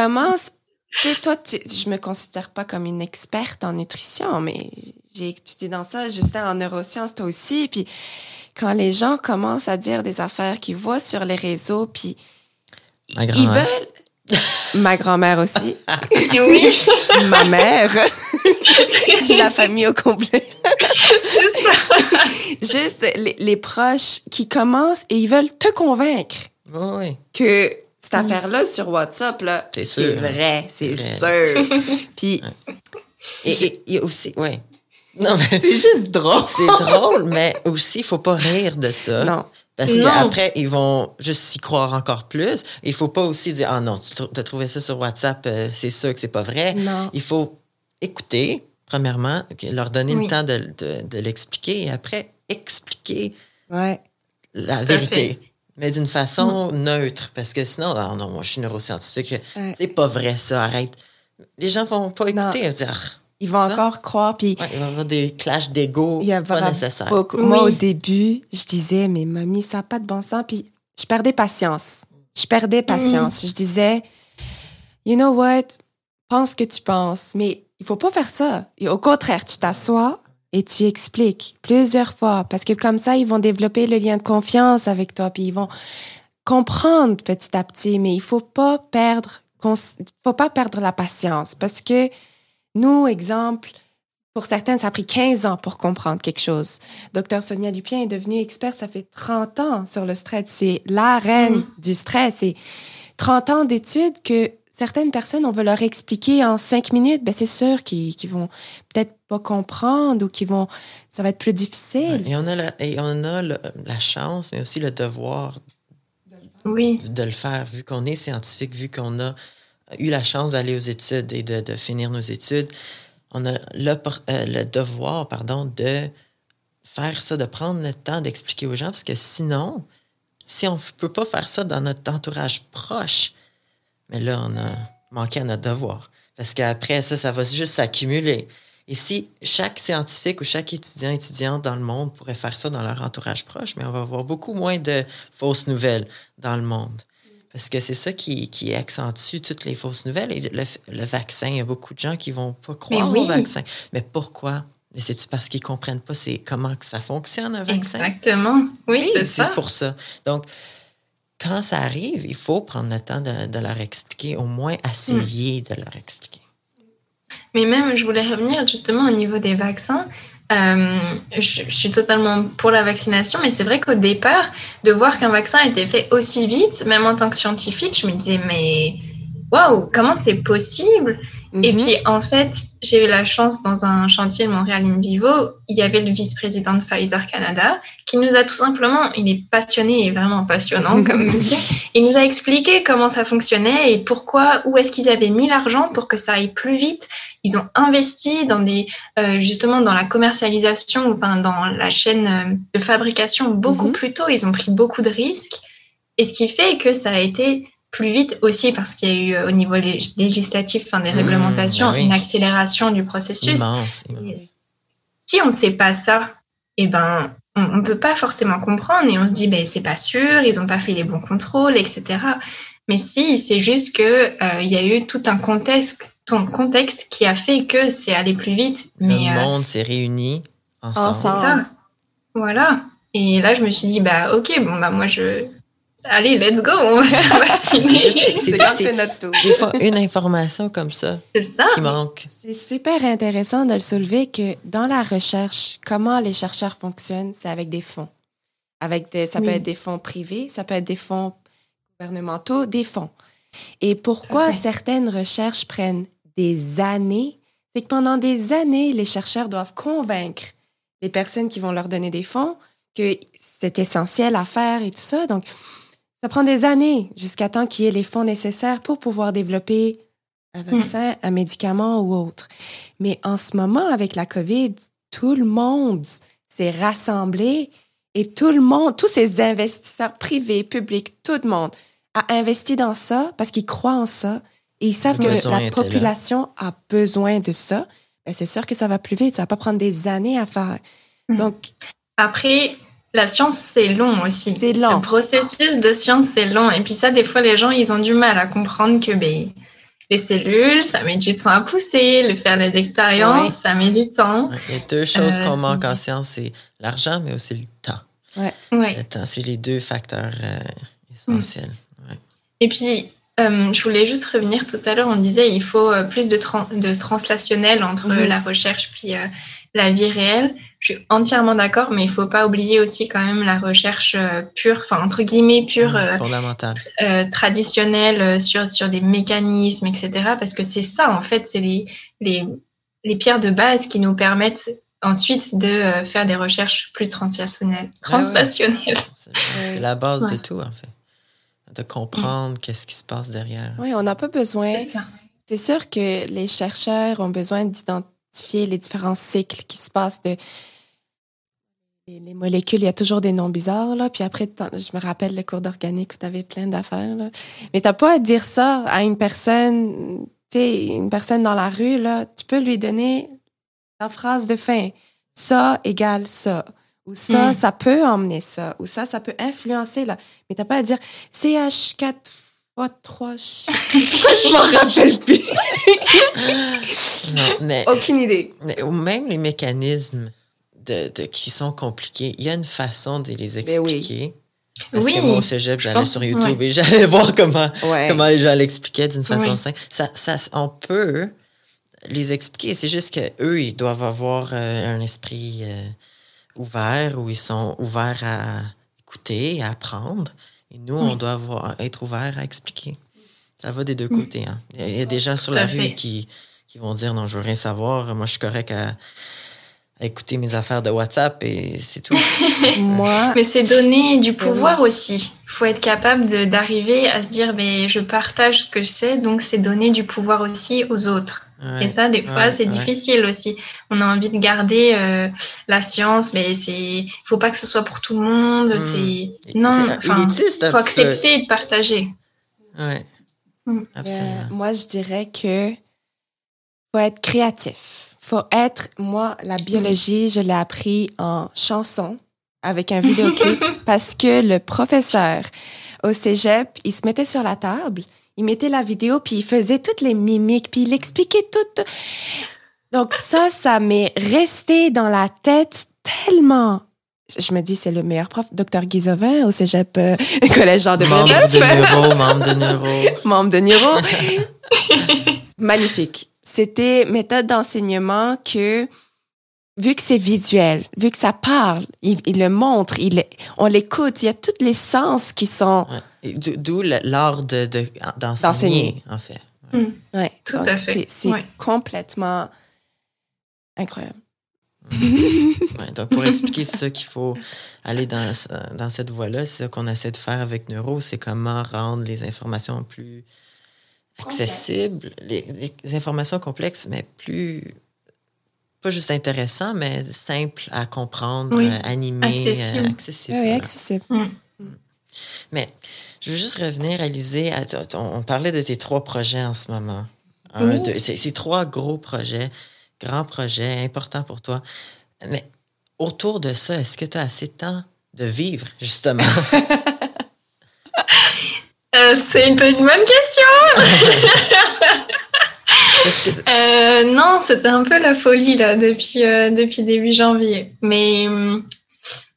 [SPEAKER 1] commence... toi, tu, je me considère pas comme une experte en nutrition, mais j'ai étudié dans ça, juste en neurosciences, toi aussi. Puis quand les gens commencent à dire des affaires qu'ils voient sur les réseaux, puis ils veulent. [laughs] Ma grand-mère aussi. [laughs]
[SPEAKER 3] oui. [laughs]
[SPEAKER 1] Ma mère. La famille au complet. Juste les, les, proches qui commencent et ils veulent te convaincre
[SPEAKER 2] oui.
[SPEAKER 1] que cette affaire-là sur WhatsApp, là, c'est vrai, c'est sûr. [laughs] Puis.
[SPEAKER 2] Et, et, aussi, ouais.
[SPEAKER 1] Non, mais c'est juste drôle. [laughs]
[SPEAKER 2] c'est drôle, mais aussi, il faut pas rire de ça.
[SPEAKER 1] Non.
[SPEAKER 2] Parce qu'après, ils vont juste s'y croire encore plus. Il faut pas aussi dire, ah non, tu as trouvé ça sur WhatsApp, euh, c'est sûr que c'est pas vrai.
[SPEAKER 1] Non.
[SPEAKER 2] Il faut écouter, premièrement, leur donner le temps de, de, de l'expliquer et après, expliquer
[SPEAKER 1] ouais.
[SPEAKER 2] la vérité. Mais d'une façon neutre, parce que sinon, ah non, moi je suis neuroscientifique, c'est pas vrai ça, arrête. Les gens vont pas écouter, ils vont dire,
[SPEAKER 1] ils vont encore croire. Puis
[SPEAKER 2] il va y avoir des clashs d'ego pas nécessaires.
[SPEAKER 1] Moi, au début, je disais, mais mamie, ça n'a pas de bon sens. Puis je perdais patience. Je perdais patience. Je disais, you know what, pense que tu penses. Mais il faut pas faire ça. Et au contraire, tu t'assois et tu expliques plusieurs fois. Parce que comme ça, ils vont développer le lien de confiance avec toi. Puis ils vont comprendre petit à petit. Mais il faut pas perdre, faut pas perdre la patience. Parce que nous, exemple, pour certaines, ça a pris 15 ans pour comprendre quelque chose. Docteur Sonia Lupien est devenue experte, ça fait 30 ans sur le stress. C'est la reine mm. du stress. Et 30 ans d'études que certaines personnes, on veut leur expliquer en 5 minutes, ben c'est sûr qu'ils vont peut-être pas comprendre ou qu'ils vont... Ça va être plus difficile.
[SPEAKER 2] Et on a la, et on a la chance, mais aussi le devoir
[SPEAKER 3] oui.
[SPEAKER 2] de le faire, vu qu'on est scientifique, vu qu'on a eu la chance d'aller aux études et de, finir nos études, on a le, euh, le, devoir pardon, de faire ça, de prendre le temps d'expliquer aux gens, parce que sinon, si on ne peut pas faire ça dans notre entourage proche, mais là, on a manqué à notre devoir. Parce qu'après ça, ça va juste s'accumuler. Et si chaque scientifique ou chaque étudiant, étudiante dans le monde pourrait faire ça dans leur entourage proche, mais on va avoir beaucoup moins de fausses nouvelles dans le monde. Parce que c'est ça qui, qui, accentue toutes les fausses nouvelles. Et le, vaccin, il y a beaucoup de gens qui vont pas croire au vaccin. Mais pourquoi? C'est-tu parce qu'ils comprennent pas comment que ça fonctionne, un vaccin?
[SPEAKER 3] Exactement. Oui, c'est ça.
[SPEAKER 2] C'est pour ça. Donc, quand ça arrive, il faut prendre le temps de, leur expliquer, au moins essayer de leur expliquer.
[SPEAKER 3] Mais même, je voulais revenir justement au niveau des vaccins. euh, je, je, suis totalement pour la vaccination, mais c'est vrai qu'au départ, de voir qu'un vaccin était fait aussi vite, même en tant que scientifique, je me disais, mais waouh, comment c'est possible? Et mhm. puis, en fait, j'ai eu la chance dans un chantier de Montréal In Vivo, il y avait le vice-président de Pfizer Canada qui nous a tout simplement, il est passionné et vraiment passionnant [laughs] comme monsieur, il nous a expliqué comment ça fonctionnait et pourquoi, où est-ce qu'ils avaient mis l'argent pour que ça aille plus vite. Ils ont investi dans des, euh, justement, dans la commercialisation, enfin, dans la chaîne euh, de fabrication beaucoup mhm. plus tôt. Ils ont pris beaucoup de risques. Et ce qui fait que ça a été plus vite aussi parce qu'il y a eu euh, au niveau législatif, enfin des mmh, réglementations, bah une accélération du processus. Si on ne sait pas ça, eh ben, on ne peut pas forcément comprendre et on se dit, ben, c'est pas sûr, ils n'ont pas fait les bons contrôles, etc. Mais si, c'est juste qu'il euh, y a eu tout un contexte, ton contexte qui a fait que c'est allé plus vite.
[SPEAKER 2] Le euh, monde s'est réuni ensemble.
[SPEAKER 3] C'est ça. Voilà. Et là, je me suis dit, bah, ok, bon, bah, moi, je, Allez, let's go, [laughs] on va
[SPEAKER 2] C'est juste notre tour. Des fois, une information comme ça, ça qui manque.
[SPEAKER 1] C'est super intéressant de le soulever que dans la recherche, comment les chercheurs fonctionnent, c'est avec des fonds. Avec des, ça peut être des fonds privés, ça peut être des fonds gouvernementaux, des fonds. Et pourquoi certaines recherches prennent des années, c'est que pendant des années, les chercheurs doivent convaincre les personnes qui vont leur donner des fonds que c'est essentiel à faire et tout ça. Donc, ça prend des années jusqu'à temps qu'il y ait les fonds nécessaires pour pouvoir développer un hmm. vaccin, un médicament ou autre. Mais en ce moment, avec la COVID, tout le monde s'est rassemblé et tout le monde, tous ces investisseurs privés, publics, tout le monde a investi dans ça parce qu'ils croient en ça et ils savent que la population a besoin de ça. Ben, c'est sûr que ça va plus vite, ça va pas prendre des années à faire. Hmm. Donc
[SPEAKER 3] après, la science, c'est long aussi.
[SPEAKER 1] C'est long.
[SPEAKER 3] Le processus de science, c'est long. Et puis ça, des fois, les gens, ils ont du mal à comprendre que ben, les cellules, ça met du temps à pousser. Le faire les expériences, ça met du temps.
[SPEAKER 2] Il y a deux choses euh, qu'on manque en science, c'est l'argent, mais aussi le temps.
[SPEAKER 1] Ouais.
[SPEAKER 2] Le temps, c'est les deux facteurs euh, essentiels.
[SPEAKER 3] Et puis, euh, je voulais juste revenir tout à l'heure, on disait il faut plus de, de translationnel entre mhm. la recherche puis la vie réelle. Je suis entièrement d'accord, mais il faut pas oublier aussi quand même la recherche euh, pure, enfin entre guillemets pure,
[SPEAKER 2] euh, fondamentale,
[SPEAKER 3] euh, traditionnelle sur sur des mécanismes, etc. Parce que c'est ça en fait, c'est les, les les pierres de base qui nous permettent ensuite de faire des recherches plus translationnelles. translationnelles.
[SPEAKER 2] C'est la base de tout en fait, de comprendre qu'est-ce qui se passe derrière.
[SPEAKER 1] Oui, on n'a pas besoin. C'est sûr que les chercheurs ont besoin d'identifier les différents cycles qui se passent de les molécules, il y a toujours des noms bizarres, là. Puis après, je me rappelle le cours d'organique où tu avais plein d'affaires, là. Mais t'as pas à dire ça à une personne, tu sais, une personne dans la rue, là. Tu peux lui donner la phrase de fin. Ça égale ça. Ou ça, hmm. ça peut emmener ça. Ou ça, ça peut influencer, là. Mais t'as pas à dire CH4 fois 3. [laughs] je m'en rappelle plus.
[SPEAKER 2] non, mais,
[SPEAKER 1] Aucune idée.
[SPEAKER 2] Mais, même les mécanismes de, qui sont compliqués. Il y a une façon de les ben expliquer. Parce que moi, au cégep, j'allais sur YouTube et [laughs] j'allais voir comment, comment les gens l'expliquaient d'une façon simple. Ça, ça, on peut les expliquer. C'est juste qu'eux, ils doivent avoir euh, un esprit euh, ouvert où ils sont ouverts à écouter, à apprendre. Et nous, on doit avoir, être ouverts à expliquer. Ça va des deux côtés. Hein. Il y a des gens sur la rue qui, qui vont dire non, je veux rien savoir. Moi, je suis correct à écouter mes affaires de WhatsApp et c'est tout. [laughs]
[SPEAKER 3] Moi. Mais c'est donner du pouvoir aussi. Il faut être capable d'arriver à se dire, mais je partage ce que je sais, donc c'est donner du pouvoir aussi aux autres. et ça, des fois, c'est difficile aussi. On a envie de garder euh, la science, mais c'est, faut pas que ce soit pour tout le monde. Hmm. C'est non, il faut accepter de partager.
[SPEAKER 2] Ouais. Hmm. Absolument.
[SPEAKER 1] Euh, moi, je dirais que faut être créatif faut être, moi, la biologie, je l'ai appris en chanson avec un vidéoclip [laughs] parce que le professeur au cégep, il se mettait sur la table, il mettait la vidéo, puis il faisait toutes les mimiques, puis il expliquait tout. Donc ça, ça m'est resté dans la tête tellement je me dis, c'est le meilleur prof, docteur Guizovin au cégep euh, [laughs] Collège Jean de
[SPEAKER 2] Membre de neuro, membre de neuro. [laughs]
[SPEAKER 1] membre de neuro. Magnifique c'était méthode d'enseignement que vu que c'est visuel, vu que ça parle, il, il le montre, il, on l'écoute, il y a tous les sens qui sont...
[SPEAKER 2] Ouais. D'où l'art de, de, d'enseigner,
[SPEAKER 1] D'enseigner.
[SPEAKER 2] en fait.
[SPEAKER 3] Mm.
[SPEAKER 1] Ouais,
[SPEAKER 3] Tout
[SPEAKER 1] donc
[SPEAKER 3] à fait.
[SPEAKER 1] C'est, c'est
[SPEAKER 3] Ouais.
[SPEAKER 1] complètement incroyable.
[SPEAKER 2] Ouais, donc, pour expliquer ça qu'il faut aller dans, dans cette voie-là, c'est ça qu'on essaie de faire avec Neuro, c'est comment rendre les informations plus accessibles, les, les informations complexes, mais plus, pas juste intéressant, mais simple à comprendre,
[SPEAKER 3] Oui,
[SPEAKER 2] euh, animé,
[SPEAKER 3] accessible.
[SPEAKER 2] euh, accessible.
[SPEAKER 1] Oui, oui,
[SPEAKER 2] voilà.
[SPEAKER 1] accessible.
[SPEAKER 2] Mais je veux juste revenir, Alizé, à, on, on parlait de tes trois projets en ce moment. Un,
[SPEAKER 3] Oui.
[SPEAKER 2] deux, c'est, c'est trois gros projets, grands projets, importants pour toi. Mais autour de ça, est-ce que tu as assez de temps de vivre, justement? [laughs]
[SPEAKER 3] Euh, c'est une, une bonne question. [laughs]
[SPEAKER 2] Que-
[SPEAKER 3] Euh, non, c'était un peu la folie là depuis euh, depuis début janvier. Mais hum,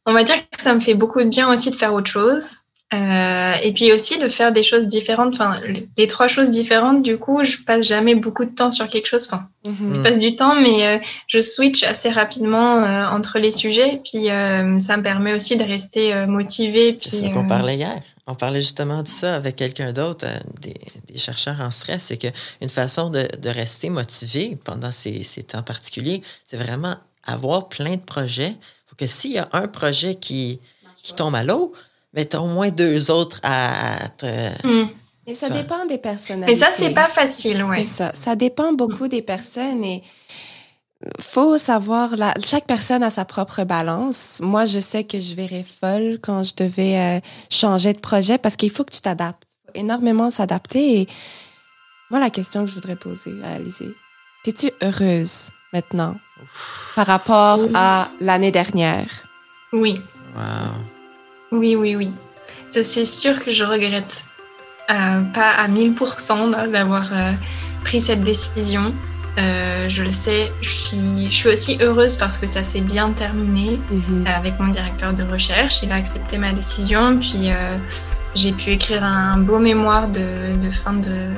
[SPEAKER 3] on va dire que ça me fait beaucoup de bien aussi de faire autre chose. Euh, et puis aussi de faire des choses différentes. Enfin, les- trois choses différentes. Du coup, je passe jamais beaucoup de temps sur quelque chose. Enfin,
[SPEAKER 1] Mhm.
[SPEAKER 3] je passe du temps, mais euh, je switch assez rapidement euh, entre les sujets. Puis euh, ça me permet aussi de rester euh, motivée.
[SPEAKER 2] c'est
[SPEAKER 3] Puis,
[SPEAKER 2] ça qu'on parlait hier. On parlait justement de ça avec quelqu'un d'autre, euh, des, des chercheurs en stress. C'est qu'une façon de, de rester motivé pendant ces, ces temps particuliers, c'est vraiment avoir plein de projets. faut que s'il y a un projet qui, qui tombe à l'eau, mais tu as au moins deux autres à, à te-.
[SPEAKER 1] Et ça
[SPEAKER 2] Ça-
[SPEAKER 1] dépend des personnalités.
[SPEAKER 3] Mais ça, c'est pas facile, ouais.
[SPEAKER 1] C'est ça. Ça dépend beaucoup des personnes et faut savoir, la, chaque personne a sa propre balance. Moi, je sais que je verrais folle quand je devais euh, changer de projet parce qu'il faut que tu t'adaptes. Il faut énormément s'adapter. Et moi, la question que je voudrais poser à Alizé, es-tu heureuse maintenant par rapport à l'année dernière?
[SPEAKER 3] Oui.
[SPEAKER 2] Wow.
[SPEAKER 3] Oui, oui, oui. C'est sûr que je regrette euh, pas à 1000% là, d'avoir euh, pris cette décision. Euh, je le sais, je suis, je suis aussi heureuse parce que ça s'est bien terminé
[SPEAKER 1] Mhm.
[SPEAKER 3] euh, avec mon directeur de recherche. Il a accepté ma décision, puis euh, j'ai pu écrire un beau mémoire de, de fin de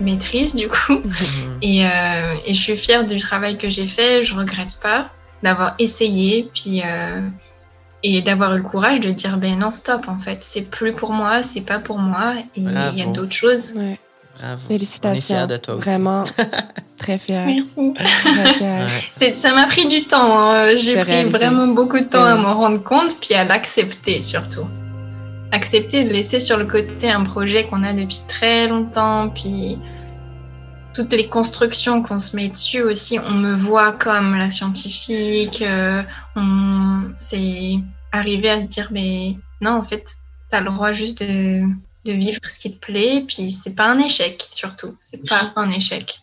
[SPEAKER 3] maîtrise, du coup.
[SPEAKER 2] Mhm. [laughs]
[SPEAKER 3] Et, euh, et je suis fière du travail que j'ai fait. Je regrette pas d'avoir essayé, puis et d'avoir eu le courage de dire ben non stop en fait, c'est plus pour moi, c'est pas pour moi. Et il y a d'autres choses.
[SPEAKER 1] Ouais.
[SPEAKER 2] Bravo.
[SPEAKER 1] Félicitations.
[SPEAKER 2] On est fiers de toi aussi.
[SPEAKER 1] Vraiment, [laughs] très fière.
[SPEAKER 3] Merci.
[SPEAKER 1] Très fière.
[SPEAKER 2] Ouais.
[SPEAKER 3] C'est- Ça m'a pris du temps. hein. J'ai pris
[SPEAKER 1] réaliser.
[SPEAKER 3] vraiment beaucoup de temps
[SPEAKER 1] Ouais.
[SPEAKER 3] à m'en rendre compte, puis à l'accepter surtout. Accepter de laisser sur le côté un projet qu'on a depuis très longtemps, puis toutes les constructions qu'on se met dessus aussi, on me voit comme la scientifique. euh, on... C'est arriver à se dire, mais non, en fait, t'as le droit juste de, de vivre ce qui te plaît, puis c'est pas un échec surtout. C'est pas un échec.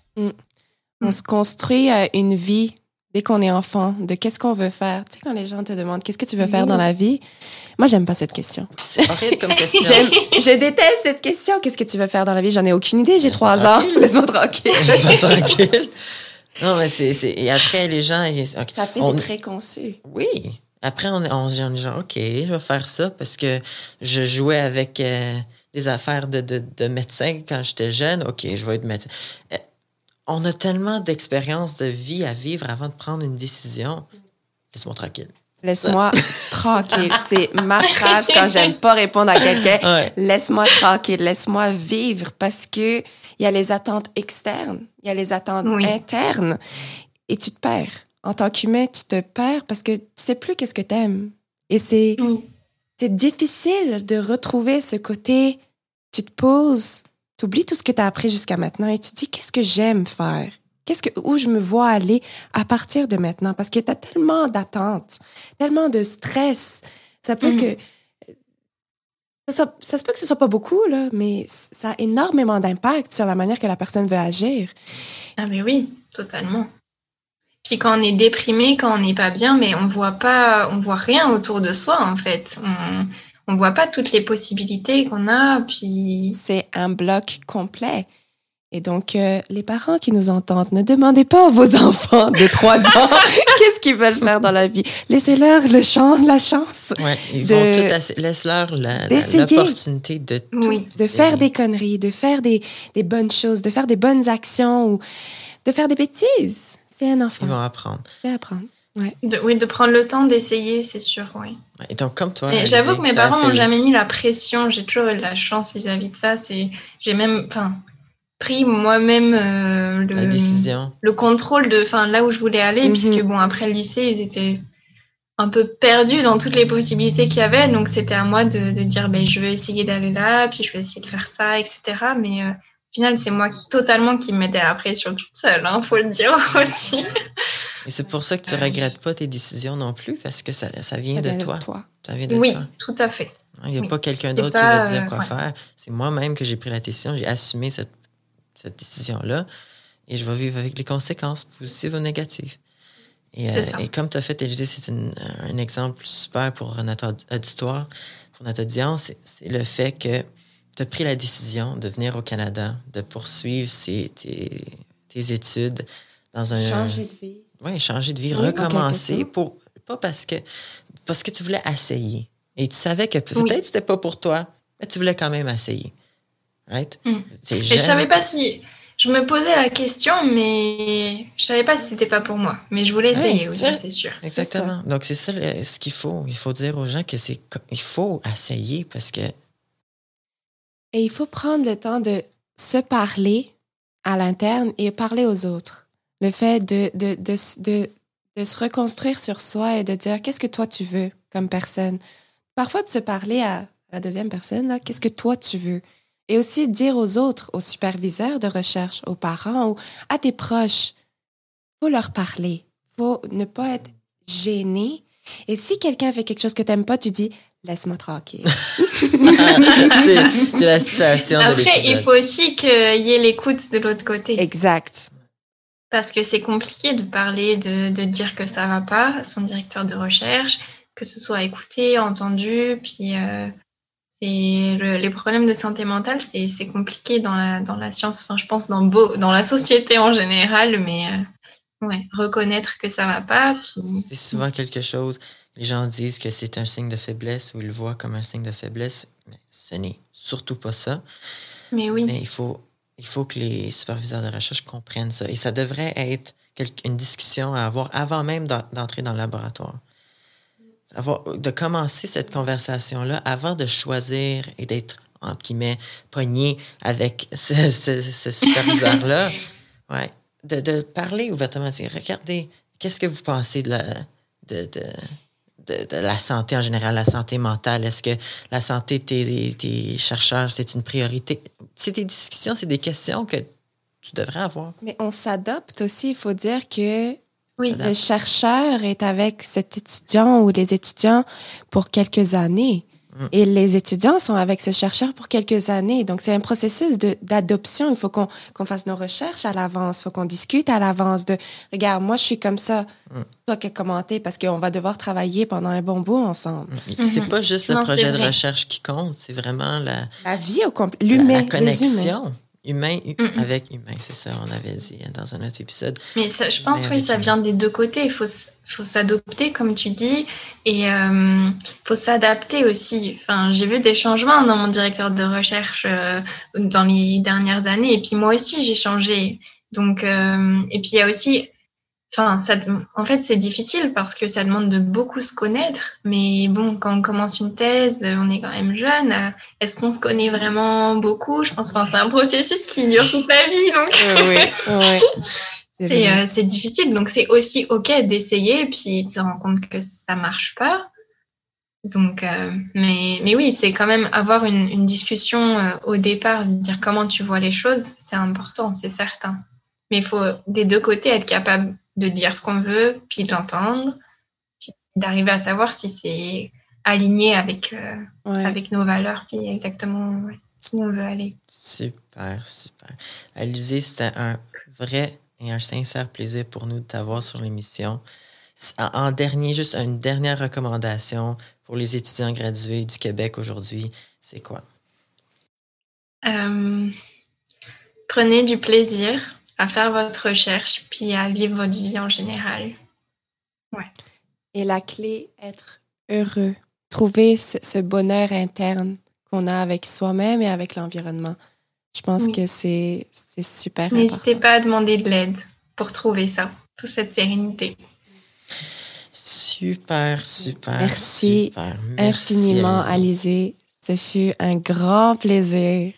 [SPEAKER 1] On se construit euh, une vie dès qu'on est enfant, de qu'est-ce qu'on veut faire. Tu sais, quand les gens te demandent qu'est-ce que tu veux faire dans la vie, moi, j'aime pas cette question.
[SPEAKER 2] C'est [laughs] horrible comme [laughs] question.
[SPEAKER 1] J'aime, je déteste cette question. Qu'est-ce que tu veux faire dans la vie? J'en ai aucune idée. J'ai trois ans. [laughs] Laisse-moi tranquille.
[SPEAKER 2] Laisse-moi tranquille. Non, mais c'est. c'est- Et après, les gens. ils- ok.
[SPEAKER 1] Ça fait
[SPEAKER 2] On-
[SPEAKER 1] des préconçus.
[SPEAKER 2] Oui. Après, on, on, on est genre, OK, je vais faire ça parce que je jouais avec euh, des affaires de, de, de médecin quand j'étais jeune. OK, je vais être médecin. Euh, on a tellement d'expérience de vie à vivre avant de prendre une décision. Laisse-moi tranquille.
[SPEAKER 1] Laisse-moi tranquille. C'est ma phrase quand j'aime pas répondre à quelqu'un.
[SPEAKER 2] Ouais.
[SPEAKER 1] Laisse-moi tranquille. Laisse-moi vivre parce que il y a les attentes externes, il y a les attentes
[SPEAKER 3] Oui.
[SPEAKER 1] internes et tu te perds. En tant qu'humain, tu te perds parce que tu sais plus qu'est-ce que t'aimes. Et c'est
[SPEAKER 3] Oui.
[SPEAKER 1] C'est difficile de retrouver ce côté. Tu te poses, tu oublies tout ce que tu as appris jusqu'à maintenant et tu te dis qu'est-ce que j'aime faire? Qu'est-ce que, où je me vois aller à partir de maintenant? Parce que tu as tellement d'attentes, tellement de stress. Ça peut
[SPEAKER 3] Mhm.
[SPEAKER 1] que. Ça se peut que ce soit pas beaucoup, là, mais ça a énormément d'impact sur la manière que la personne veut agir.
[SPEAKER 3] Ah mais oui, totalement. Puis quand on est déprimé, quand on n'est pas bien, mais on voit pas, on voit rien autour de soi en fait. On, on voit pas toutes les possibilités qu'on a. Puis
[SPEAKER 1] C'est un bloc complet. Et donc, euh, les parents qui nous entendent, ne demandez pas à vos enfants de 3 [laughs] ans [laughs] qu'est-ce qu'ils veulent faire dans la vie. Laissez-leur le champ, la chance
[SPEAKER 2] Ouais, ils
[SPEAKER 1] De-
[SPEAKER 2] vont tout Laisse-leur la- la-
[SPEAKER 1] D'essayer.
[SPEAKER 2] l'opportunité de tout.
[SPEAKER 3] oui,
[SPEAKER 1] de faire des conneries, de faire des, des bonnes choses, de faire des bonnes actions ou de faire des bêtises. C'est un
[SPEAKER 2] Ils
[SPEAKER 1] enfant.
[SPEAKER 2] vont apprendre.
[SPEAKER 1] C'est apprendre.
[SPEAKER 3] De, oui, de prendre le temps d'essayer, c'est sûr, oui.
[SPEAKER 2] Et donc, comme toi.
[SPEAKER 3] J'avoue que mes parents n'ont jamais mis la pression. J'ai toujours eu de la chance vis-à-vis de ça. J'ai même pris moi-même euh, le,
[SPEAKER 2] décision.
[SPEAKER 3] le contrôle de là où je voulais aller, mhm. puisque bon, après le lycée, ils étaient un peu perdus dans toutes les possibilités qu'il y avait. Donc, c'était à moi de, dire ben, je veux essayer d'aller là, puis je vais essayer de faire ça, etc. Mais euh, final, c'est moi totalement qui me mettais la pression toute seule, il hein, faut le dire [laughs] aussi.
[SPEAKER 2] Et c'est pour ça que tu ne regrettes pas tes décisions non plus, parce que ça, ça vient de toi. Ça vient de
[SPEAKER 3] oui, tout à fait.
[SPEAKER 2] Il n'y a pas quelqu'un d'autre qui va dire quoi faire. C'est moi-même que j'ai pris la décision, j'ai assumé cette, cette décision-là, et je vais vivre avec les conséquences, positives ou négatives. Et, euh, et comme tu as fait, Élisée, c'est un exemple super pour notre auditoire, pour notre audience, c'est le fait que tu as pris la décision de venir au Canada, de poursuivre tes, tes, études dans un.
[SPEAKER 1] Changer de vie.
[SPEAKER 2] Oui, changer de vie, recommencer pour. Pas parce que, parce que tu voulais essayer. Et tu savais que peut-être c'était pas pour toi, mais tu voulais quand même essayer. Right?
[SPEAKER 3] Mm. Et je savais pas si. Je me posais la question, mais je savais pas si c'était pas pour moi. Mais je voulais essayer aussi, c'est sûr.
[SPEAKER 2] Exactement. Donc, c'est ça ce qu'il faut. Il faut dire aux gens que c'est. Il faut essayer parce que
[SPEAKER 1] et il faut prendre le temps de se parler à l'interne et parler aux autres. Le fait de, de, de, de, se reconstruire sur soi et de dire qu'est-ce que toi tu veux comme personne? Parfois de se parler à la deuxième personne, qu'est-ce que toi tu veux? Et aussi dire aux autres, aux superviseurs de recherche, aux parents ou à tes proches, faut leur parler. faut ne pas être gêné. Et si quelqu'un fait quelque chose que tu n'aimes pas, tu dis Laisse-moi tranquille. [laughs]
[SPEAKER 2] c'est la citation
[SPEAKER 3] Après, il faut aussi qu'il y ait l'écoute de l'autre côté.
[SPEAKER 1] Exact.
[SPEAKER 3] Parce que c'est compliqué de parler, de, de, dire que ça va pas à son directeur de recherche, que ce soit écouté, entendu. Puis, euh, c'est les problèmes de santé mentale, c'est compliqué dans la, dans la science, enfin, je pense dans, beau, dans la société en général, mais euh, ouais, reconnaître que ça va pas.
[SPEAKER 2] C'est souvent quelque chose les gens disent que c'est un signe de faiblesse ou ils le voient comme un signe de faiblesse. Mais ce n'est surtout pas ça.
[SPEAKER 3] Mais oui.
[SPEAKER 2] Mais il faut, il faut que les superviseurs de recherche comprennent ça. Et ça devrait être une discussion à avoir avant même d'entrer dans le laboratoire. Avoir, de commencer cette conversation-là avant de choisir et d'être, entre guillemets, pogné avec [laughs] ce, ce, superviseur-là. [laughs] ouais. De, de, parler ouvertement, dire, regardez, qu'est-ce que vous pensez de la, de, de de, la santé en général, la santé mentale? Est-ce que la santé de tes, chercheurs, c'est une priorité? C'est des discussions, c'est des questions que tu devrais avoir.
[SPEAKER 1] Mais on s'adopte aussi. Il faut dire que le chercheur est avec cet étudiant ou les étudiants pour quelques années. Mm. Et les étudiants sont avec ce chercheur pour quelques années. Donc, c'est un processus d'adoption. Il faut qu'on fasse nos recherches à l'avance. Il faut qu'on discute à l'avance de, regarde, moi, je suis comme ça. Mm. Toi qui as commenté, parce qu'on va devoir travailler pendant un bon bout ensemble.
[SPEAKER 2] Mm. C'est pas juste le projet de recherche qui compte, c'est vraiment la...
[SPEAKER 1] La vie au complet. L'humain.
[SPEAKER 2] La, connexion. Humain avec humain, c'est ça, on avait dit dans un autre épisode.
[SPEAKER 3] Mais ça, je pense, oui, ça vient des deux côtés. Il faut faut s'adopter, comme tu dis, et euh, faut s'adapter aussi. Enfin, j'ai vu des changements dans mon directeur de recherche euh, dans les dernières années, et puis moi aussi j'ai changé. Donc, euh, et puis il y a aussi, enfin, ça, en fait, c'est difficile parce que ça demande de beaucoup se connaître. Mais bon, quand on commence une thèse, on est quand même jeune. Est-ce qu'on se connaît vraiment beaucoup? Je pense, enfin, c'est un processus qui dure toute la vie, donc.
[SPEAKER 1] oui, [laughs] oui.
[SPEAKER 3] Euh, c'est difficile. Donc, c'est aussi OK d'essayer puis de se rendre compte que ça marche pas. Donc, euh, mais, mais oui, c'est quand même avoir une, une discussion euh, au départ, dire comment tu vois les choses, c'est important, c'est certain. Mais il faut des deux côtés être capable de dire ce qu'on veut, puis de l'entendre, puis d'arriver à savoir si c'est aligné avec, avec nos valeurs, puis exactement où on veut aller.
[SPEAKER 2] Super, super. Alizé, c'était un vrai et un sincère plaisir pour nous de t'avoir sur l'émission. En dernier, juste une dernière recommandation pour les étudiants gradués du Québec aujourd'hui, c'est quoi?
[SPEAKER 3] Euh, prenez du plaisir à faire votre recherche puis à vivre votre vie en général. Ouais.
[SPEAKER 1] Et la clé, être heureux. Trouver ce bonheur interne qu'on a avec soi-même et avec l'environnement. Je pense que c'est super
[SPEAKER 3] N'hésitez pas à demander de l'aide pour trouver ça, pour cette sérénité.
[SPEAKER 2] super, super.
[SPEAKER 1] Merci,
[SPEAKER 2] super. Merci
[SPEAKER 1] infiniment,
[SPEAKER 2] Alizé.
[SPEAKER 1] Alizé. Ce fut un grand plaisir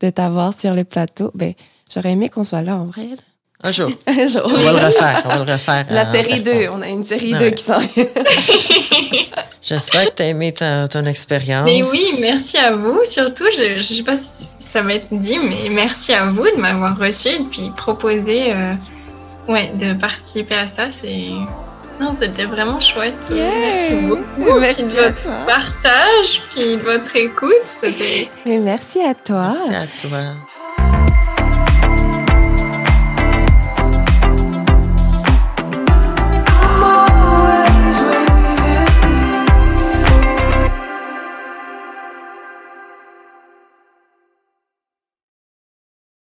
[SPEAKER 1] de t'avoir sur le plateau. Ben, j'aurais aimé qu'on soit là en vrai. là.
[SPEAKER 2] Un jour. [laughs]
[SPEAKER 1] Un jour.
[SPEAKER 2] On va le refaire. On va le refaire.
[SPEAKER 1] La série
[SPEAKER 2] personne.
[SPEAKER 1] 2, on a une série
[SPEAKER 2] Ouais.
[SPEAKER 1] 2 qui s'en vient. [laughs]
[SPEAKER 2] J'espère que tu as aimé ta- ton expérience.
[SPEAKER 3] Mais oui, merci à vous. Surtout, je ne sais pas si ça va être dit, mais merci à vous de m'avoir reçu et puis proposé euh, ouais, de participer à ça. C'est non, c'était vraiment chouette.
[SPEAKER 1] Yeah.
[SPEAKER 3] Merci beaucoup.
[SPEAKER 1] Merci
[SPEAKER 3] puis de votre
[SPEAKER 1] toi.
[SPEAKER 3] partage, puis de votre écoute. C'était
[SPEAKER 1] Mais merci à toi.
[SPEAKER 2] Merci à toi.